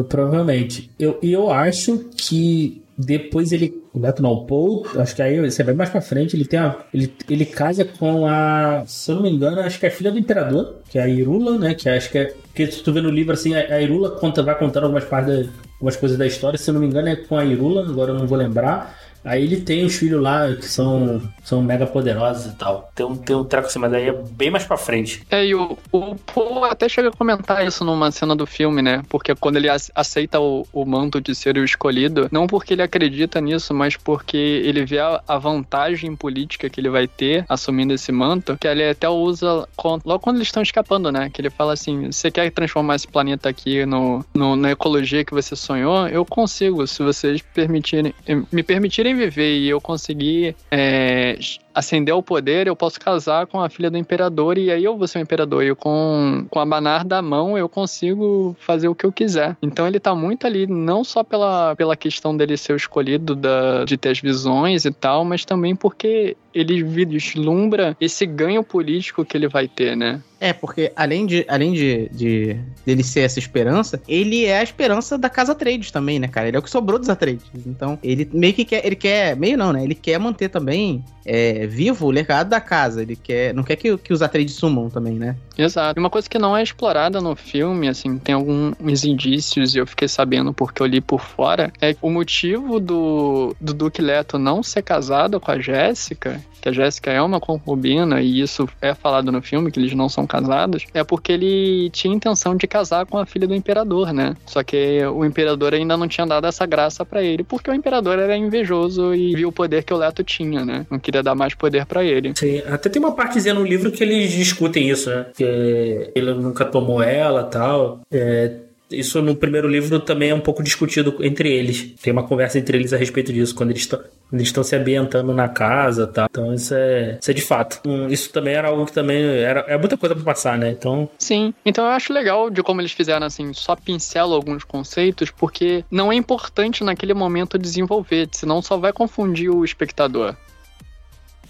provavelmente. Eu, eu acho que depois ele. O Neto não, Paul, acho que aí você vai mais pra frente, ele tem a, ele, ele casa com a. Se eu não me engano, acho que é a filha do imperador, que é a Irula, né? Que acho que é. Porque se tu vê no livro assim, a, a Irula conta, vai contando algumas partes da, algumas coisas da história, se eu não me engano, é com a Irula, agora eu não vou lembrar. Aí ele tem os filhos lá que são, são mega poderosos e tal. Tem um, tem um treco assim, mas aí é bem mais pra frente. É, e o, o Paul até chega a comentar isso numa cena do filme, né? Porque quando ele aceita o, o manto de ser o escolhido, não porque ele acredita nisso, mas porque ele vê a, a vantagem política que ele vai ter assumindo esse manto, que ele até usa logo quando eles estão escapando, né? Que ele fala assim: você quer transformar esse planeta aqui no, no, na ecologia que você sonhou? Eu consigo, se vocês permitirem, me permitirem viver e eu conseguir é, ascender ao poder, eu posso casar com a filha do imperador e aí eu vou ser o imperador. E com, com a banar da mão eu consigo fazer o que eu quiser. Então ele tá muito ali, não só pela, pela questão dele ser o escolhido, da, de ter as visões e tal, mas também porque ele vislumbra esse ganho político que ele vai ter, né? É, porque além de, além de, de dele ser essa esperança, ele é a esperança da casa Trades também, né, cara? Ele é o que sobrou dos Atreides. Então, ele meio que quer, ele quer, meio não, né? Ele quer manter também é, vivo o legado da casa. Ele quer, não quer que, que os Atreides sumam também, né? Exato. Uma coisa que não é explorada no filme, assim, tem alguns indícios e eu fiquei sabendo porque eu li por fora, é o motivo do, do Duque Leto não ser casado com a Jéssica que a Jéssica é uma concubina, e isso é falado no filme, que eles não são casados, é porque ele tinha intenção de casar com a filha do imperador, né? Só que o imperador ainda não tinha dado essa graça para ele, porque o imperador era invejoso e viu o poder que o Leto tinha, né? Não queria dar mais poder para ele. Sim, até tem uma partezinha no livro que eles discutem isso, né? Que ele nunca tomou ela tal. É, isso no primeiro livro também é um pouco discutido entre eles. Tem uma conversa entre eles a respeito disso, quando eles estão se ambientando na casa, tá? Então isso é, isso é de fato. Hum, isso também era algo que também era é muita coisa para passar, né? Então sim. Então eu acho legal de como eles fizeram assim, só pincela alguns conceitos, porque não é importante naquele momento desenvolver, senão só vai confundir o espectador.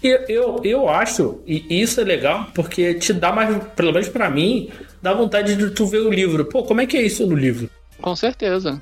Eu, eu, eu acho, e isso é legal, porque te dá mais, pelo menos para mim, dá vontade de tu ver o livro. Pô, como é que é isso no livro? Com certeza.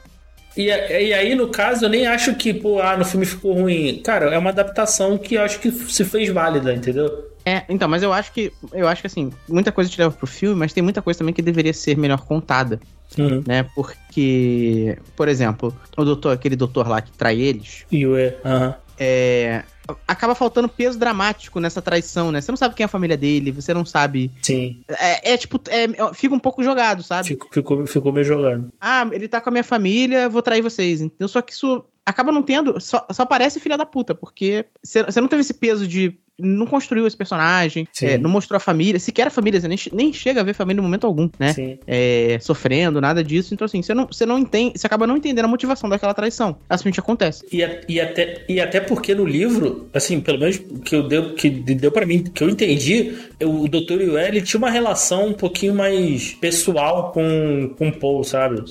E, e aí, no caso, eu nem acho que, pô, ah, no filme ficou ruim. Cara, é uma adaptação que eu acho que se fez válida, entendeu? É, então, mas eu acho que. Eu acho que assim, muita coisa te leva pro filme, mas tem muita coisa também que deveria ser melhor contada. Uhum. Né? Porque, por exemplo, o doutor, aquele doutor lá que trai eles. Yue, aham. Uhum. É, acaba faltando peso dramático nessa traição, né? Você não sabe quem é a família dele, você não sabe. Sim. É, é tipo, é, fica um pouco jogado, sabe? Ficou, ficou, ficou meio jogando. Ah, ele tá com a minha família, vou trair vocês. Então, só que isso acaba não tendo. Só, só parece filha da puta, porque você não teve esse peso de não construiu esse personagem, é, não mostrou a família, sequer a família, você nem, nem chega a ver a família em momento algum, né? É, sofrendo, nada disso. Então, assim, você não, você não entende, você acaba não entendendo a motivação daquela traição. Assim acontece. E, a, e, até, e até porque no livro, assim, pelo menos que eu deu, que deu para mim, que eu entendi, o Dr. Yuel tinha uma relação um pouquinho mais pessoal com, com o Paul, sabe?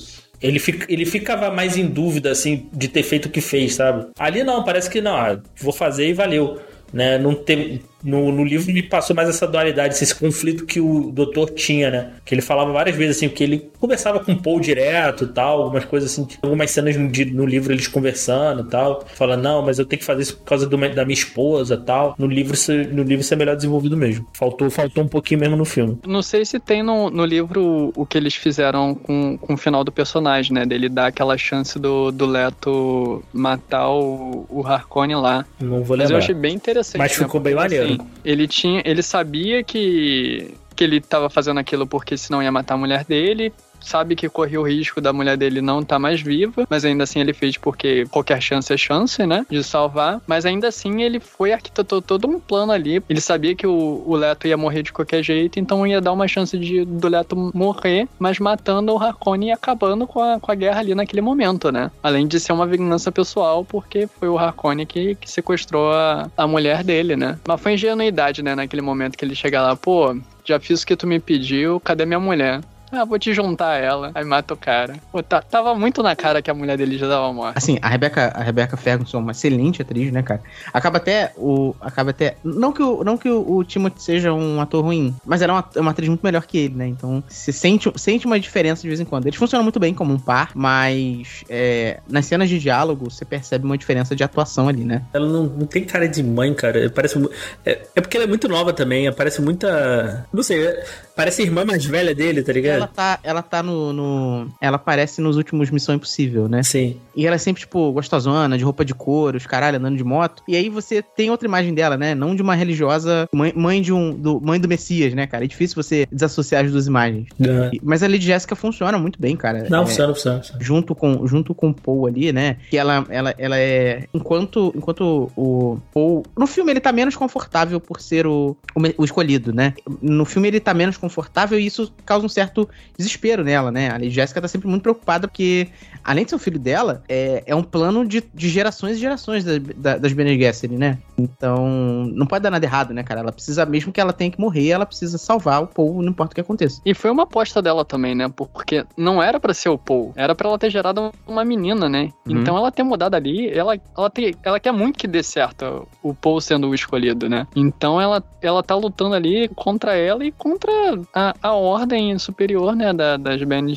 Ele, fica, ele ficava mais em dúvida, assim, de ter feito o que fez, sabe? Ali não, parece que não, ah, vou fazer e valeu né? Não tem, no, no livro me passou mais essa dualidade, esse conflito que o doutor tinha, né? Que ele falava várias vezes assim, que ele conversava com o Paul direto e tal, algumas coisas assim, algumas cenas no, no livro eles conversando e tal, falando, não, mas eu tenho que fazer isso por causa do, da minha esposa e tal. No livro, no livro isso é melhor desenvolvido mesmo. Faltou, faltou um pouquinho mesmo no filme. Não sei se tem no, no livro o que eles fizeram com, com o final do personagem, né? Dele dar aquela chance do, do Leto matar o, o Harkonnen lá. Não vou lembrar. Mas eu achei bem interessante. Mas né? ficou bem maneiro. Assim, ele tinha, ele sabia que que ele estava fazendo aquilo porque senão ia matar a mulher dele, sabe que corria o risco da mulher dele não estar tá mais viva, mas ainda assim ele fez porque qualquer chance é chance, né? De salvar. Mas ainda assim ele foi arquitetou todo um plano ali. Ele sabia que o, o Leto ia morrer de qualquer jeito, então ia dar uma chance de do Leto morrer, mas matando o Harkonnen e acabando com a, com a guerra ali naquele momento, né? Além de ser uma vingança pessoal, porque foi o Harkonnen que, que sequestrou a, a mulher dele, né? Mas foi ingenuidade, né? Naquele momento que ele chega lá, pô, já fiz o que tu me pediu, cadê minha mulher? Ah, vou te juntar a ela. Aí mata o cara. Pô, tá, tava muito na cara que a mulher dele já dava morte. Assim, a Rebecca, a Rebecca Ferguson é uma excelente atriz, né, cara? Acaba até o. Acaba até. Não que o, não que o, o Timothy seja um ator ruim, mas ela é uma, é uma atriz muito melhor que ele, né? Então, você sente, sente uma diferença de vez em quando. Eles funcionam muito bem como um par, mas é, nas cenas de diálogo, você percebe uma diferença de atuação ali, né? Ela não, não tem cara de mãe, cara. Parece. É, é porque ela é muito nova também. Parece muita. Não sei. É, parece a irmã mais velha dele, tá ligado? Ela tá, ela tá no, no, Ela aparece nos últimos Missão Impossível, né? Sim. E ela é sempre, tipo, gostosona, de roupa de couro, os caralho, andando de moto. E aí você tem outra imagem dela, né? Não de uma religiosa mãe, mãe de um. Do, mãe do Messias, né, cara? É difícil você desassociar as duas imagens. É. Mas a Lady Jessica funciona muito bem, cara. Não, é, funciona, funciona, funciona. Junto com, junto com o Paul ali, né? Que ela, ela, ela é. Enquanto, enquanto o Paul. No filme ele tá menos confortável por ser o, o, o escolhido, né? No filme ele tá menos confortável e isso causa um certo desespero nela, né? A Lady Jessica tá sempre muito preocupada porque, além de ser o filho dela, é, é um plano de, de gerações e gerações da, da, das Bene Gesserit, né? Então, não pode dar nada errado, né, cara? Ela precisa, mesmo que ela tenha que morrer, ela precisa salvar o Paul, não importa o que aconteça. E foi uma aposta dela também, né? Porque não era para ser o Paul, era para ela ter gerado uma menina, né? Uhum. Então ela ter mudado ali, ela, ela, ela quer muito que dê certo o Paul sendo o escolhido, né? Então ela, ela tá lutando ali contra ela e contra a, a ordem superior, né, da, das Bene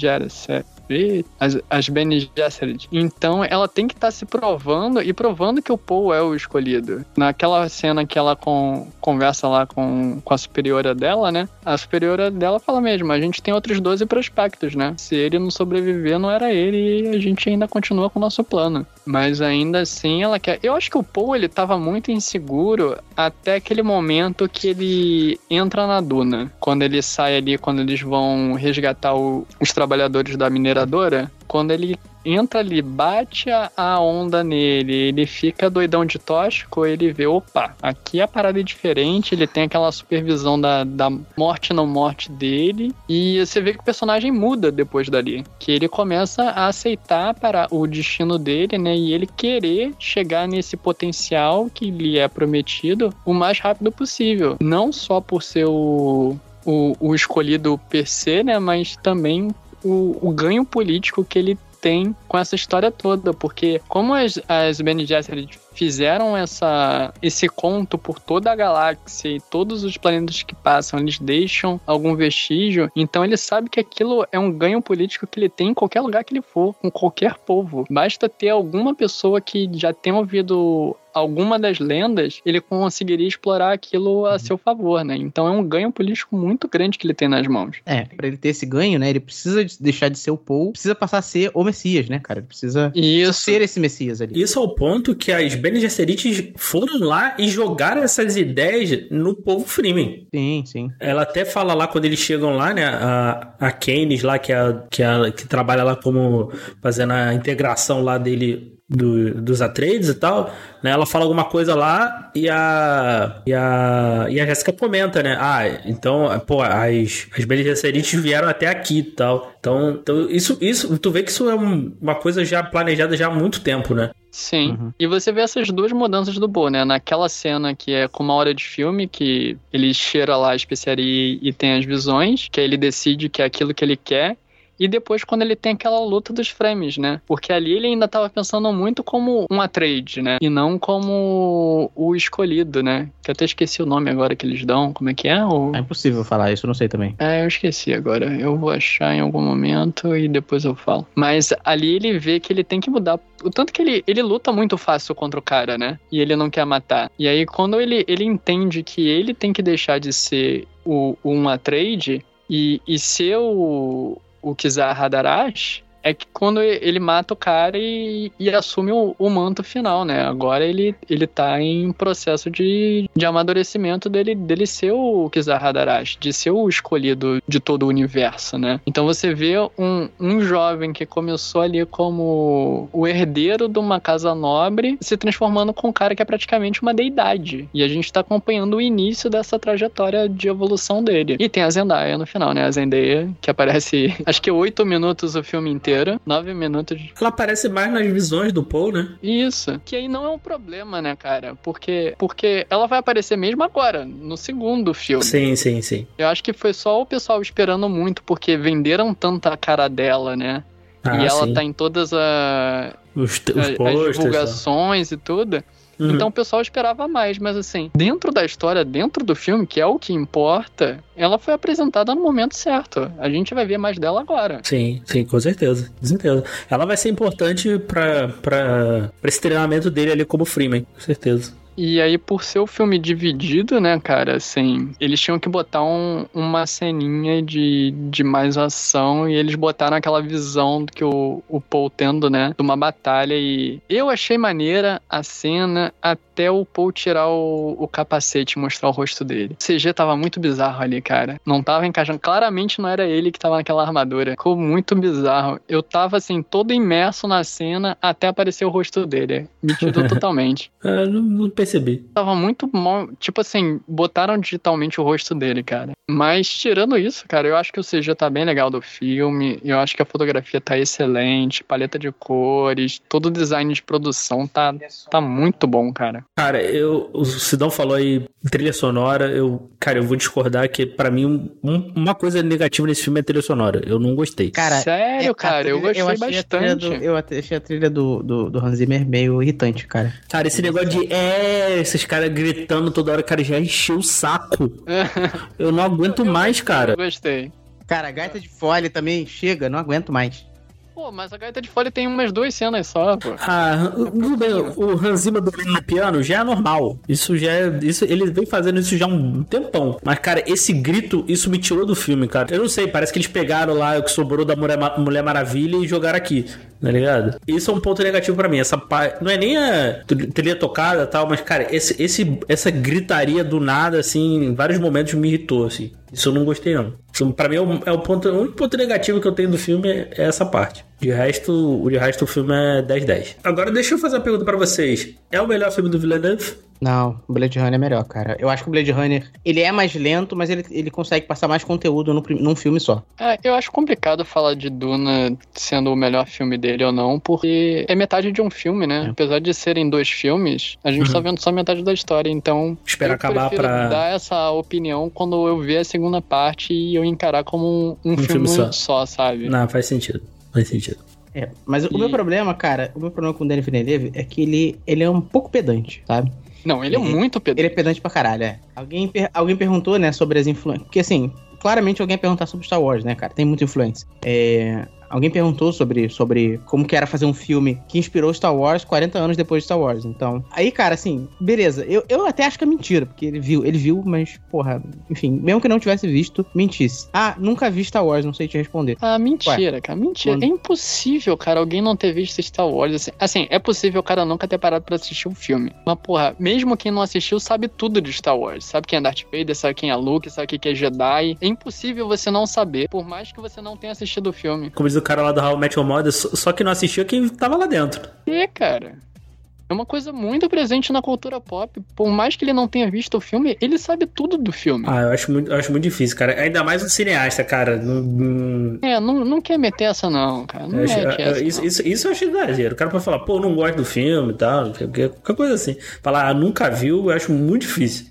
Gesserit as, as Bene Gesserit. Então ela tem que estar tá se provando e provando que o Paul é o escolhido. Naquela cena que ela com, conversa lá com, com a superiora dela, né? A superiora dela fala mesmo: a gente tem outros 12 prospectos, né? Se ele não sobreviver, não era ele e a gente ainda continua com o nosso plano. Mas ainda assim ela quer. Eu acho que o Paul ele tava muito inseguro até aquele momento que ele entra na duna. Quando ele sai ali, quando eles vão resgatar o, os trabalhadores da mineradora, quando ele entra ali, bate a, a onda nele, ele fica doidão de tóxico, ele vê, opa, aqui a parada é diferente, ele tem aquela supervisão da, da morte não morte dele, e você vê que o personagem muda depois dali, que ele começa a aceitar para o destino dele, né, e ele querer chegar nesse potencial que lhe é prometido o mais rápido possível, não só por ser o o, o escolhido per se, né? Mas também o, o ganho político que ele tem com essa história toda, porque como as, as Bene Gesserit fizeram essa, esse conto por toda a galáxia e todos os planetas que passam, eles deixam algum vestígio, então ele sabe que aquilo é um ganho político que ele tem em qualquer lugar que ele for, com qualquer povo. Basta ter alguma pessoa que já tenha ouvido alguma das lendas, ele conseguiria explorar aquilo a seu favor, né? Então é um ganho político muito grande que ele tem nas mãos. É, pra ele ter esse ganho, né? Ele precisa deixar de ser o Paul, precisa passar a ser o Messias, né, cara? Ele precisa Isso. ser esse Messias ali. Isso é o ponto que as Bene Gesserit foram lá e jogaram essas ideias no povo Freeman. Sim, sim. Ela até fala lá quando eles chegam lá, né? A, a Keynes lá, que, é, a, que, é, a, que trabalha lá como fazendo a integração lá dele do, dos Atreides e tal, né? Ela fala alguma coisa lá e a e a, e a Jessica comenta, né? Ah, então, pô, as, as Bene Gesserit vieram até aqui e tal. Então, então isso, isso, tu vê que isso é um, uma coisa já planejada já há muito tempo, né? Sim. Uhum. E você vê essas duas mudanças do Bo, né? Naquela cena que é com uma hora de filme, que ele cheira lá a especiaria e tem as visões, que aí ele decide que é aquilo que ele quer. E depois quando ele tem aquela luta dos frames, né? Porque ali ele ainda tava pensando muito como um trade, né? E não como o escolhido, né? Que eu até esqueci o nome agora que eles dão. Como é que é? O... É impossível falar isso, eu não sei também. É, eu esqueci agora. Eu vou achar em algum momento e depois eu falo. Mas ali ele vê que ele tem que mudar. O tanto que ele, ele luta muito fácil contra o cara, né? E ele não quer matar. E aí quando ele, ele entende que ele tem que deixar de ser o, um trade e, e ser o, o Kizar Hadarash, é que quando ele mata o cara e, e assume o, o, manto final, né? Agora ele, ele tá em processo de, de amadurecimento dele, dele ser o Kizar Hadarashi, de ser o escolhido de todo o universo, né? Então você vê um, um jovem que começou ali como o herdeiro de uma casa nobre se transformando com um cara que é praticamente uma deidade. E a gente tá acompanhando o início dessa trajetória de evolução dele. E tem a Zendaya no final, né? A Zendaya, que aparece, acho que oito minutos o filme inteiro, nove minutos. Ela aparece mais nas visões do Paul, né? Isso. Que aí não é um problema, né, cara? Porque, porque ela vai aparecer mesmo agora, no segundo filme. Sim, sim, sim. Eu acho que foi só o pessoal esperando muito, porque venderam tanto a cara dela, né? Ah, e ela sim. tá em todas a, os, os a, posters, as divulgações ó. e tudo. Uhum. Então o pessoal esperava mais, mas assim, dentro da história, dentro do filme, que é o que importa, ela foi apresentada no momento certo. A gente vai ver mais dela agora. Sim, sim, com certeza. Com certeza. Ela vai ser importante para pra esse treinamento dele ali como Freeman, com certeza. E aí, por ser o filme dividido, né, cara, assim, eles tinham que botar um, uma ceninha de, de mais ação e eles botaram aquela visão que o, o Paul tendo, né, de uma batalha e eu achei maneira a cena até o Paul tirar o, o capacete e mostrar o rosto dele. O CG tava muito bizarro ali, cara. Não tava encaixando. Claramente não era ele que tava naquela armadura. Ficou muito bizarro. Eu tava, assim, todo imerso na cena até aparecer o rosto dele. Me tirou totalmente. É, não, não percebi. Tava muito mal. Tipo assim, botaram digitalmente o rosto dele, cara. Mas tirando isso, cara, eu acho que o CG tá bem legal do filme. Eu acho que a fotografia tá excelente, paleta de cores, todo o design de produção tá, tá muito bom, cara. Cara, eu, o Sidão falou aí trilha sonora, eu, cara, eu vou discordar que para mim um, uma coisa negativa nesse filme é a trilha sonora. Eu não gostei. Cara, sério, é, cara, trilha, eu gostei eu bastante. Do, eu achei a trilha do, do, do Hans Zimmer meio irritante, cara. Cara, esse negócio de é, esses caras gritando toda hora, cara, já encheu o saco. eu não aguento mais, cara. Eu gostei. Cara, a gaita de fole também chega, não aguento mais. Pô, mas a gaita de fole tem umas duas cenas só, pô. Ah, tudo bem, o Hans Zimmer no piano já é normal. Isso já é. Isso, ele vem fazendo isso já há um tempão. Mas, cara, esse grito, isso me tirou do filme, cara. Eu não sei, parece que eles pegaram lá o que sobrou da Mulher, Mulher Maravilha e jogaram aqui, tá ligado? Isso é um ponto negativo para mim. Essa Não é nem a trilha tocada tal, mas, cara, esse, esse, essa gritaria do nada, assim, em vários momentos me irritou, assim. Isso eu não gostei, não. Isso, pra mim, é o, é o, ponto, o único ponto negativo que eu tenho do filme é essa parte. De resto, o de resto, o filme é 10-10. Agora, deixa eu fazer uma pergunta para vocês. É o melhor filme do Villeneuve? Não, o Blade Runner é melhor, cara. Eu acho que o Blade Runner, ele é mais lento, mas ele, ele consegue passar mais conteúdo no, num filme só. É, eu acho complicado falar de Duna sendo o melhor filme dele ou não, porque é metade de um filme, né? É. Apesar de serem dois filmes, a gente uhum. tá vendo só metade da história, então... Espero acabar pra... dar essa opinião quando eu ver a segunda parte e eu encarar como um, um, um filme, filme só. só, sabe? Não, faz sentido. Faz sentido. É, mas e... o meu problema, cara, o meu problema com o Danny Villeneuve é que ele, ele é um pouco pedante, sabe? Não, ele, é ele é muito pedante. Ele é pedante pra caralho, é. Alguém, alguém perguntou, né, sobre as influências. Porque assim, claramente alguém ia perguntar sobre Star Wars, né, cara? Tem muita influência. É, Alguém perguntou sobre, sobre como que era fazer um filme que inspirou Star Wars 40 anos depois de Star Wars. Então, aí, cara, assim, beleza. Eu, eu até acho que é mentira, porque ele viu, ele viu, mas, porra, enfim, mesmo que não tivesse visto, mentisse. Ah, nunca vi Star Wars, não sei te responder. Ah, mentira, Ué, cara, mentira. Quando... É impossível, cara, alguém não ter visto Star Wars. Assim, assim, é possível o cara nunca ter parado pra assistir um filme. Mas, porra, mesmo quem não assistiu sabe tudo de Star Wars. Sabe quem é Darth Vader, sabe quem é Luke, sabe quem é Jedi. É impossível você não saber, por mais que você não tenha assistido o filme. Como diz o cara lá do How Met Your Mother, só que não assistiu quem tava lá dentro. É, cara. É uma coisa muito presente na cultura pop. Por mais que ele não tenha visto o filme, ele sabe tudo do filme. Ah, eu acho muito, eu acho muito difícil, cara. Ainda mais um cineasta, cara. Não, não... É, não, não quer meter essa, não, cara. Não acho, essa, isso, não. Isso, isso eu acho exagero. O cara pode falar, pô, não gosto do filme e tal, qualquer coisa assim. Falar, ah, nunca viu, eu acho muito difícil.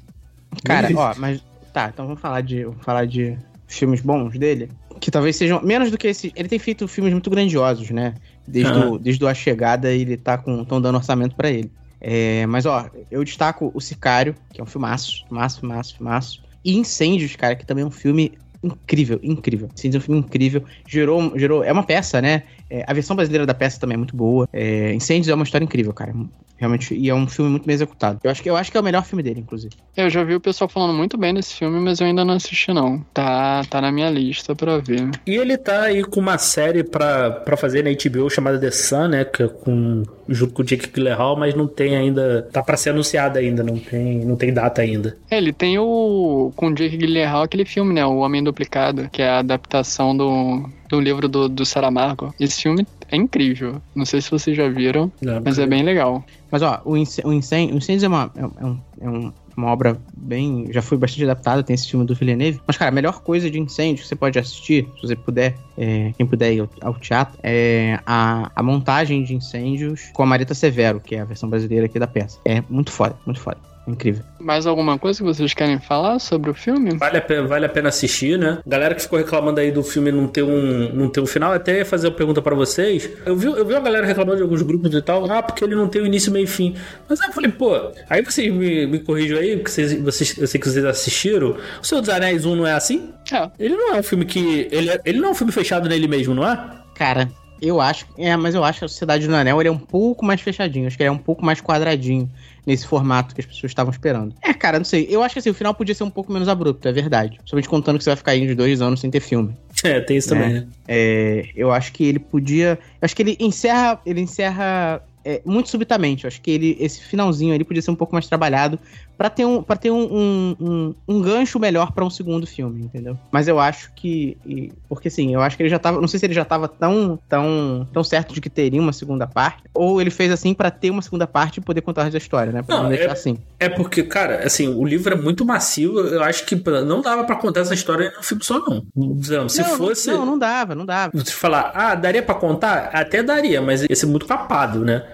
Cara, muito difícil. ó, mas. Tá, então vamos falar de, vamos falar de filmes bons dele que talvez sejam menos do que esse. Ele tem feito filmes muito grandiosos, né? Desde, uhum. o, desde a chegada, ele tá com. estão dando orçamento para ele. É, mas, ó, eu destaco O Sicário, que é um filmaço, filmaço, filmaço, filmaço. E Incêndios, cara, que também é um filme incrível, incrível. Incêndios é um filme incrível. Gerou, gerou. É uma peça, né? É, a versão brasileira da peça também é muito boa. É, Incêndios é uma história incrível, cara. Realmente, e é um filme muito bem executado. Eu acho que, eu acho que é o melhor filme dele, inclusive. Eu já vi o pessoal falando muito bem desse filme, mas eu ainda não assisti, não. Tá, tá na minha lista pra ver. E ele tá aí com uma série pra, pra fazer na HBO chamada The Sun, né? Que é com, junto com o Jake Gyllenhaal, mas não tem ainda. Tá pra ser anunciada ainda, não tem, não tem data ainda. É, ele tem o. Com o Jake Gyllenhaal aquele filme, né? O Homem Duplicado, que é a adaptação do, do livro do, do Saramago. Esse filme é incrível. Não sei se vocês já viram, Não, mas é bem legal. Mas, ó, o, o Incêndio, o Incêndio é, uma, é, um- é um- uma obra bem. Já foi bastante adaptada, tem esse filme do Villeneuve. Mas, cara, a melhor coisa de Incêndio que você pode assistir, se você puder, é, quem puder ir ao, ao teatro, é a, a montagem de Incêndios com a Marita Severo, que é a versão brasileira aqui da peça. É muito foda, muito foda. Incrível. Mais alguma coisa que vocês querem falar sobre o filme? Vale a, pena, vale a pena assistir, né? Galera que ficou reclamando aí do filme não ter um, não ter um final, até ia fazer uma pergunta pra vocês. Eu vi, eu vi uma galera reclamando de alguns grupos e tal, ah, porque ele não tem o início, meio e fim. Mas aí eu falei, pô, aí vocês me, me corrijam aí, porque vocês, vocês, eu sei que vocês assistiram. O Senhor dos Anéis 1 não é assim? É, Ele não é um filme que. Ele, é- ele não é um filme fechado nele mesmo, não é? Cara, eu acho. É, mas eu acho que a Sociedade do Anel ele é um pouco mais fechadinho. Acho que ele é um pouco mais quadradinho nesse formato que as pessoas estavam esperando. É, cara, não sei. Eu acho que assim, o final podia ser um pouco menos abrupto, é verdade. Somente contando que você vai ficar aí uns dois anos sem ter filme. É, tem isso também, né? É, eu acho que ele podia. Eu acho que ele encerra. Ele encerra. é, muito subitamente. Eu acho que ele, esse finalzinho ali podia ser um pouco mais trabalhado pra ter um, pra ter um, um, um, um gancho melhor pra um segundo filme, entendeu? Mas eu acho que. e- porque assim, eu acho que ele já tava. Não sei se ele já tava tão, tão, tão certo de que teria uma segunda parte. Ou ele fez assim pra ter uma segunda parte e poder contar da história, né? Pra não, Não, deixar é- assim. É porque, cara, assim, o livro é muito macio. Eu acho que não dava pra contar essa história no filme só, não. Não, Se não, fosse. Não, não dava, não dava. Se falar, ah, daria pra contar? Até daria, mas ia ser muito capado, né?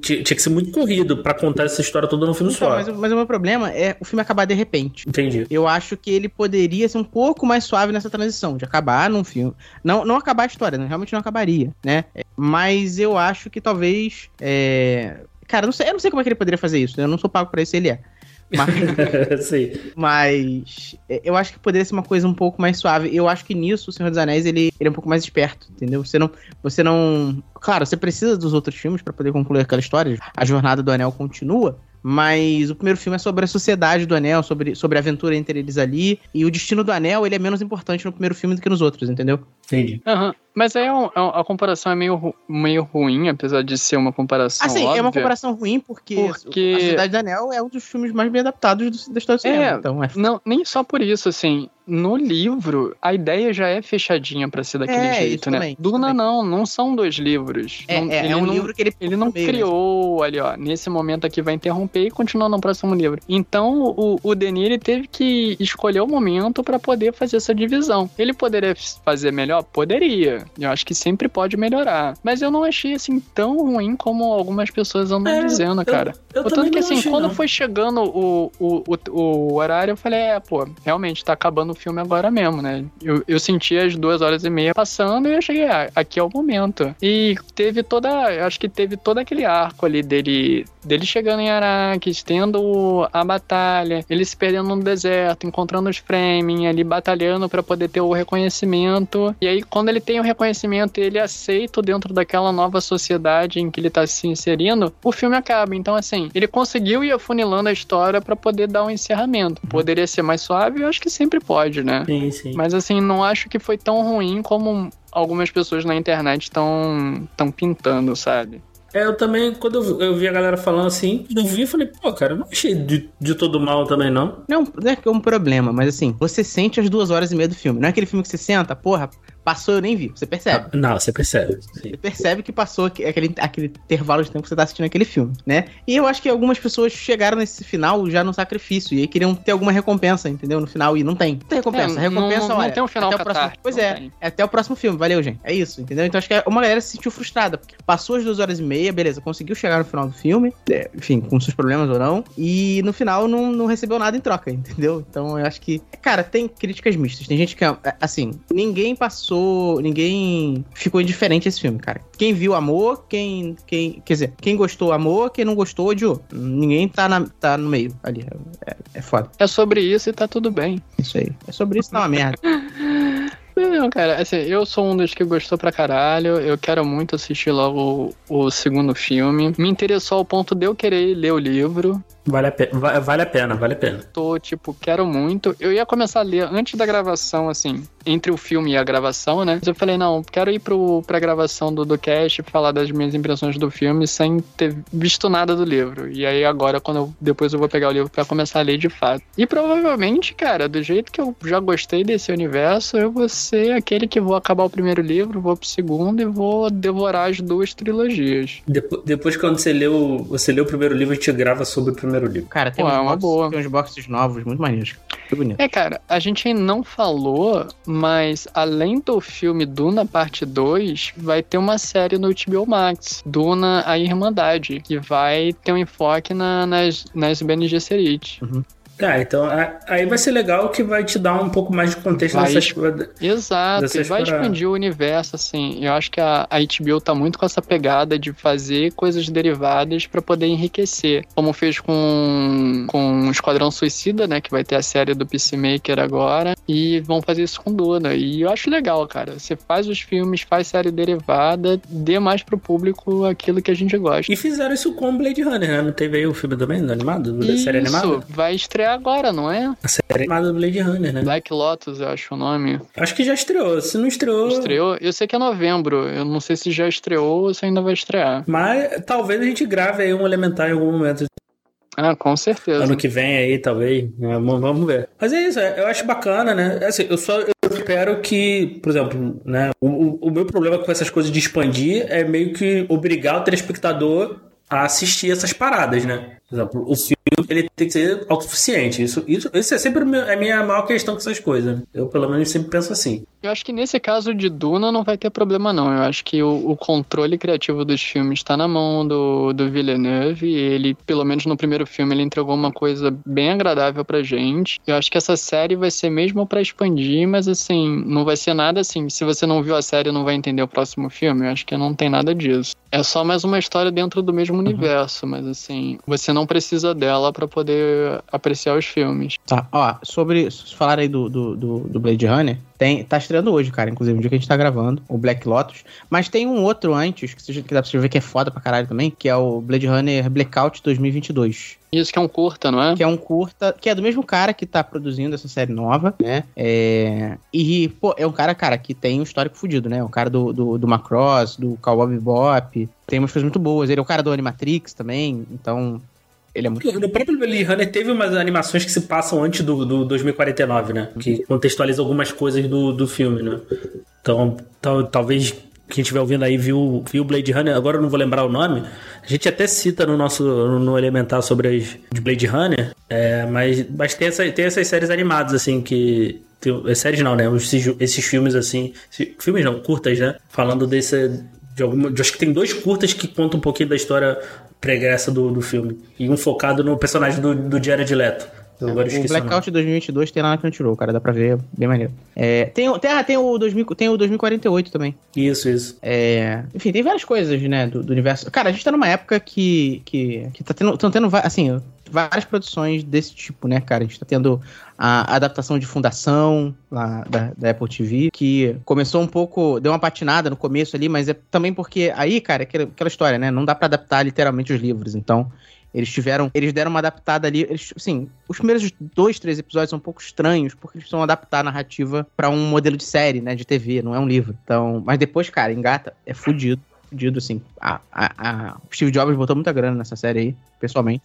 Tinha que ser muito corrido pra contar essa história toda no filme Então, só. mas, mas o meu problema é o filme acabar de repente. Entendi. Eu acho que ele poderia ser um pouco mais suave nessa transição, de acabar num filme. Não, não acabar a história, né? realmente não acabaria, né? É, Mas eu acho que talvez. é, Cara, eu não sei, eu não sei como é que ele poderia fazer isso, né? Eu não sou pago pra isso, ele é. Mas, mas é, eu acho que poderia ser uma coisa um pouco mais suave. Eu acho que nisso o Senhor dos Anéis ele, ele é um pouco mais esperto, entendeu? Você não, você não, claro, você precisa dos outros filmes pra poder concluir aquela história. A jornada do Anel continua, mas o primeiro filme é sobre a sociedade do Anel, sobre, sobre a aventura entre eles ali. E o destino do Anel ele é menos importante no primeiro filme do que nos outros, entendeu? Entendi. Aham. Mas aí é um- é um- a comparação é meio, ru- meio ruim, apesar de ser uma comparação Assim, óbvia. é uma comparação ruim porque, Porque- a Sociedade do Anel é um dos filmes mais bem adaptados do, da história do cinema. É, então é Não, nem só por isso, assim. No livro, a ideia já é fechadinha pra ser daquele É, jeito, isso né? também, Duna também. não, não são dois livros. É, Não- é, ele é um não- livro que ele Ele não criou ali, ó, nesse momento aqui vai interromper e continua no próximo livro. Então, o, o Denis ele teve que escolher o momento pra poder fazer essa divisão. Ele poderia fazer melhor? Poderia. Eu acho que sempre pode melhorar. Mas eu não achei, assim, tão ruim como algumas pessoas andam É, dizendo, cara. Eu Tanto também que assim, achei, quando não. foi chegando o, o, o, o horário, eu falei, é, pô, realmente tá acabando o filme agora mesmo, né? Eu, eu senti as duas horas e meia passando e eu cheguei, ah, aqui é o momento. E teve toda, eu acho que teve todo aquele arco ali dele, dele chegando em Arrakis, tendo a batalha, ele se perdendo no deserto, encontrando os Fremen ali batalhando pra poder ter o reconhecimento. E aí, quando ele tem o reconhecimento e ele é aceito dentro daquela nova sociedade em que ele tá se inserindo, o filme acaba. Então, assim, ele conseguiu ir afunilando a história pra poder dar um encerramento. Poderia ser mais suave? Eu acho que sempre pode, né? Sim, sim. Mas assim, não acho que foi tão ruim como algumas pessoas na internet estão tão pintando, sabe? É, eu também, quando eu, vi- eu vi a galera falando assim, eu vi e falei, pô, cara, eu não achei de, de todo mal também, não. Não, não é que é um problema, mas assim, você sente as duas horas e meia do filme. Não é aquele filme que você senta, porra, passou, eu nem vi. Você percebe. Não, você percebe. Sim. Você percebe que passou aque- aquele, aquele intervalo de tempo que você tá assistindo aquele filme, né? E eu acho que algumas pessoas chegaram nesse final já no sacrifício. E aí queriam ter alguma recompensa, entendeu? No final, e não tem. Não tem recompensa. É, recompensa, não- não olha, tem um final até o próximo... Pois não é, tem. é até o próximo filme. Valeu, gente. É isso, entendeu? Então acho que uma galera se sentiu frustrada. Porque passou as duas horas e meia, beleza, conseguiu chegar no final do filme, é, enfim, com seus problemas ou não, e no final não, não recebeu nada em troca, entendeu? Então eu acho que. Cara, tem críticas mistas. Tem gente que, é, assim, ninguém passou. Ninguém ficou indiferente a esse filme, cara. Quem viu amor, quem. quem quer dizer, quem gostou amor, quem não gostou odiou. Ninguém tá, na, tá no meio ali. É, é foda. É sobre isso e tá tudo bem. Isso aí. É sobre isso, tá uma merda. É, mesmo, cara. Assim, eu sou um dos que gostou pra caralho. Eu quero muito assistir logo o, o segundo filme. Me interessou ao ponto de eu querer ler o livro. Vale a, pe va- vale a pena, vale a pena. Tô, tipo, quero muito. Eu ia começar a ler antes da gravação, assim, entre o filme e a gravação, né? Mas eu falei, não, quero ir pro, pra gravação do, do cast e falar das minhas impressões do filme sem ter visto nada do livro. E aí agora, quando eu, depois eu vou pegar o livro pra começar a ler de fato. E provavelmente, cara, do jeito que eu já gostei desse universo, eu vou ser aquele que vou acabar o primeiro livro, vou pro segundo e vou devorar as duas trilogias. Depo- depois, quando você leu, você lê o primeiro livro, a gente grava sobre o primeiro livro. Cara, tem, Pô, uns é uma boxes, boa. tem uns boxes novos, muito maneiros. Muito bonito. É, cara, a gente ainda não falou, mas além do filme Duna Parte 2, vai ter uma série no HBO Max, Duna A Irmandade, que vai ter um enfoque na- nas, nas Bene Gesserit. Ah, então aí vai ser legal que vai te dar um pouco mais de contexto Vai nessas Exato, Dessas e vai paradas. expandir o universo, assim. Eu acho que a, a HBO tá muito com essa pegada de fazer coisas derivadas pra poder enriquecer. Como fez com, com Esquadrão Suicida, né? Que vai ter a série do Peacemaker agora. E vão fazer isso com Duna. E eu acho legal, cara. Você faz os filmes, faz série derivada, dê mais pro público aquilo que a gente gosta. E fizeram isso com Blade Runner, né? Não teve aí o filme também, do animado? Da série Isso, animada? vai estrear agora, não é? A série animada do Blade Runner, né? Black Lotus, eu acho o nome. Acho que já estreou. Se não estreou. Estreou? Eu sei que é novembro. Eu não sei se já estreou ou se ainda vai estrear. Mas talvez a gente grave aí um elementar em algum momento. Ah, com certeza. Ano que vem aí, talvez. né? Vamos ver. Mas é isso, é, eu acho bacana, né? Assim, eu só eu espero que, por exemplo, né? O, o- o meu problema com essas coisas de expandir é meio que obrigar o telespectador a assistir essas paradas, né? Por exemplo, o filme ele tem que ser autossuficiente. Isso, isso, isso é sempre meu- a minha maior questão com essas coisas. Eu, pelo menos, sempre penso assim. Eu acho que nesse caso de Duna não vai ter problema, não. Eu acho que o, o controle criativo dos filmes está na mão do, do Villeneuve. Ele, pelo menos no primeiro filme, ele entregou uma coisa bem agradável pra gente. Eu acho que essa série vai ser mesmo pra expandir, mas assim, não vai ser nada assim. Se você não viu a série, não vai entender o próximo filme. Eu acho que não tem nada disso. É só mais uma história dentro do mesmo universo, mas assim, você não precisa dela pra poder apreciar os filmes. Tá, ó, sobre. Falar aí do, do, do, Blade Runner, tem, tá estreando hoje, cara, inclusive, no dia que a gente tá gravando, o Black Lotus. Mas tem um outro antes, que, que dá pra você ver que é foda pra caralho também, que é o Blade Runner Blackout 2022. Isso que é um curta, não é? Que é um curta, que é do mesmo cara que tá produzindo essa série nova, né? É, e, pô, é um cara, cara, que tem um histórico fudido, né? O cara do, do, do Macross, do Cowboy Bebop, tem umas coisas muito boas. Ele é o cara do Animatrix também, então ele é muito... No próprio Blade Runner teve umas animações que se passam antes do, do 2049, né? Que contextualiza algumas coisas do, do filme, né? Então, tal- talvez quem estiver ouvindo aí viu, viu Blade Runner, agora eu não vou lembrar o nome. A gente até cita no nosso no Elementar sobre as de Blade Runner, é, mas, mas tem, essa, tem essas séries animadas, assim, que. Tem, é, séries não, né? Esses, esses filmes assim. Filmes não, curtas, né? Falando desse. De alguma, de- acho que tem dois curtas que contam um pouquinho da história pregressa do, do filme. E um focado no personagem do, do Jared Leto. Eu agora O. Blackout 2022 tem lá na Crunchyroll, cara, dá pra ver, bem maneiro. É, tem, o- tem, ah, tem, o 2000, tem o 2048 também. Isso, isso. É, enfim, tem várias coisas, né, do, do universo. Cara, a gente tá numa época que, que, que tá tendo, tão tendo, assim, várias produções desse tipo, né, cara? A gente tá tendo a adaptação de Fundação, lá da, da Apple TV, que começou um pouco, deu uma patinada no começo ali, mas é também porque aí, cara, é aquela, aquela história, né? Não dá pra adaptar literalmente os livros, então... Eles tiveram. Eles deram uma adaptada ali. Eles, assim, os primeiros dois, três episódios são um pouco estranhos, porque eles precisam adaptar a narrativa pra um modelo de série, né? De TV, não é um livro. Então. Mas depois, cara, engata, é fudido. Fudido, assim. A, a, a- o Steve Jobs botou muita grana nessa série aí, pessoalmente.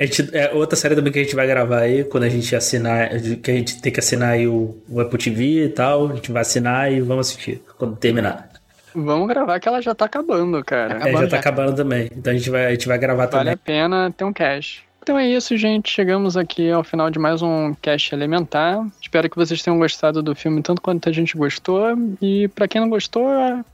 Gente- é outra série também que a gente vai gravar aí, quando a gente assinar, que a gente tem que assinar aí o, o Apple TV e tal, a gente vai assinar e vamos assistir quando terminar. Vamos gravar que ela já tá acabando, cara. É, Acabando já tá já. acabando também. Então a gente vai, a gente vai gravar Vale também. a pena ter um cash. Então é isso, gente. Chegamos aqui ao final de mais um Cash Elementar. Espero que vocês tenham gostado do filme tanto quanto a gente gostou. E pra quem não gostou,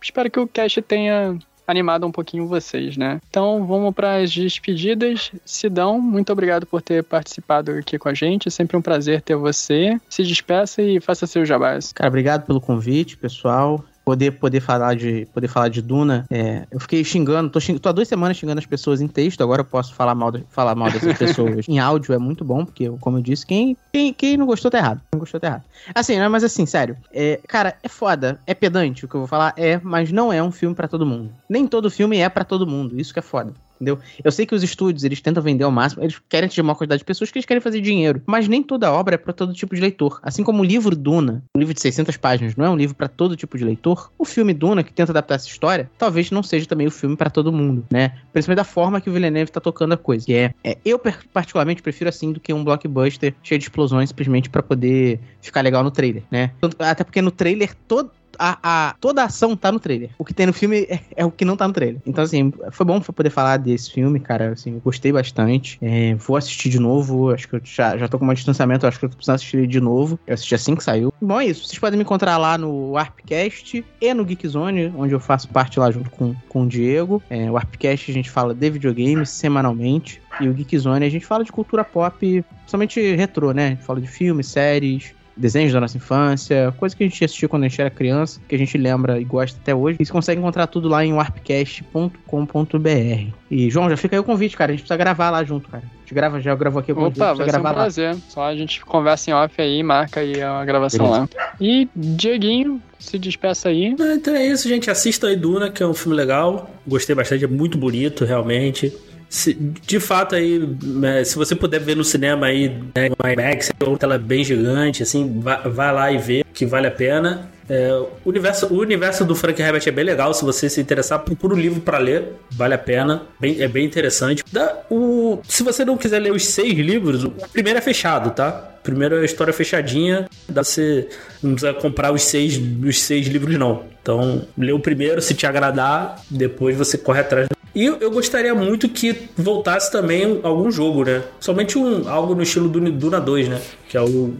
espero que o Cash tenha animado um pouquinho vocês, né? Então vamos para as despedidas. Sidão, muito obrigado por ter participado aqui com a gente. É sempre um prazer ter você. Se despeça e faça seu jabás. Cara, obrigado pelo convite, pessoal. Poder, poder, falar, de, poder falar de Duna. É, eu fiquei xingando, tô, xing, tô há duas semanas xingando as pessoas em texto, agora eu posso falar mal, de, falar mal dessas pessoas em áudio, é muito bom, porque, como eu disse, quem, quem, quem não gostou tá errado. Quem gostou tá errado. Assim, né, mas assim, sério, é, cara, é foda, é pedante o que eu vou falar, é, mas não é um filme para todo mundo. Nem todo filme é para todo mundo, isso que é foda entendeu? Eu sei que os estúdios, eles tentam vender ao máximo, eles querem atingir uma quantidade de pessoas que eles querem fazer dinheiro, mas nem toda obra é para todo tipo de leitor. Assim como o livro Duna, um livro de 600 páginas, não é um livro para todo tipo de leitor, o filme Duna, que tenta adaptar essa história, talvez não seja também o filme para todo mundo, né? Principalmente da forma que o Villeneuve tá tocando a coisa. Que é, é eu particularmente prefiro assim do que um blockbuster cheio de explosões simplesmente para poder ficar legal no trailer, né? Até porque no trailer todo a, a, toda a ação tá no trailer. O que tem no filme é, é, o que não tá no trailer. Então, assim, foi bom poder falar desse filme, cara. Assim, gostei bastante. É, vou assistir de novo. Acho que eu já, já tô com um distanciamento. Acho que eu tô precisando assistir de novo. Eu assisti assim que saiu. Bom, é isso. Vocês podem me encontrar lá no Warpcast e no Geekzone, onde eu faço parte lá junto com, com o Diego. É, o Warpcast a gente fala de videogames semanalmente. E o Geekzone a gente fala de cultura pop, somente retrô, né? A gente fala de filmes, séries, desenhos da nossa infância, coisa que a gente assistiu quando a gente era criança, que a gente lembra e gosta até hoje. E você consegue encontrar tudo lá em warpcast.com.br. E, João, já fica aí o convite, cara. A gente precisa gravar lá junto, cara. A gente grava, já gravou aqui. Opa, vai ser um prazer. Lá. Só a gente conversa em off aí, marca aí a gravação Beleza. lá. E, Dieguinho, se despeça aí. Então é isso, gente. Assista aí Duna, que é um filme legal. Gostei bastante, é muito bonito, realmente. Se, de fato aí, é, se você puder ver no cinema aí, né, IMAX, uma tela bem gigante, assim, vai lá e vê que vale a pena. É, o, universo, o universo do Frank Herbert é bem legal. Se você se interessar, procura o livro para ler, vale a pena. Bem, é bem interessante. Da, o, se você não quiser ler os seis livros, o primeiro é fechado, tá? Primeiro é a história fechadinha. Dá você não precisa comprar os seis, os seis livros, não. Então, lê o primeiro, se te agradar, depois você corre atrás e eu gostaria muito que voltasse também algum jogo, né? Somente um, algo no estilo do Duna 2, né? Que é o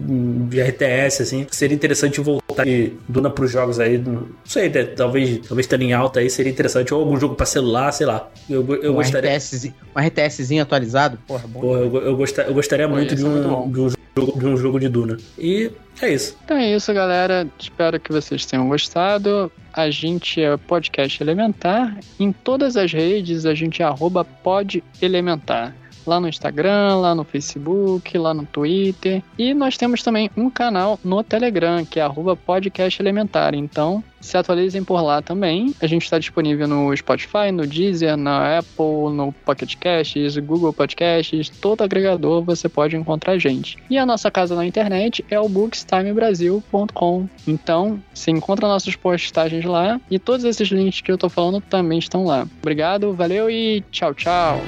de RTS, assim. Seria interessante voltar de Duna pros jogos aí. Não sei, né? talvez, talvez estando em alta aí seria interessante. Ou algum jogo pra celular, sei lá. Eu, eu um gostaria. RTS, um RTSzinho atualizado? Porra, bom. Porra, eu, eu, gostaria, eu gostaria muito de um, de um jogo, de um jogo de Duna. E é isso. Então é isso, galera. Espero que vocês tenham gostado. A gente é Podcast Elementar. Em todas as redes, a gente é arroba podelementar lá no Instagram, lá no Facebook, lá no Twitter. E nós temos também um canal no Telegram, que é podcast elementar. Então, se atualizem por lá também. A gente está disponível no Spotify, no Deezer, na Apple, no Pocket Casts, Google Podcasts, todo agregador você pode encontrar a gente. E a nossa casa na internet é o bookstimebrasil.com. Então, se encontra nossas postagens lá e todos esses links que eu tô falando também estão lá. Obrigado, valeu e tchau, tchau.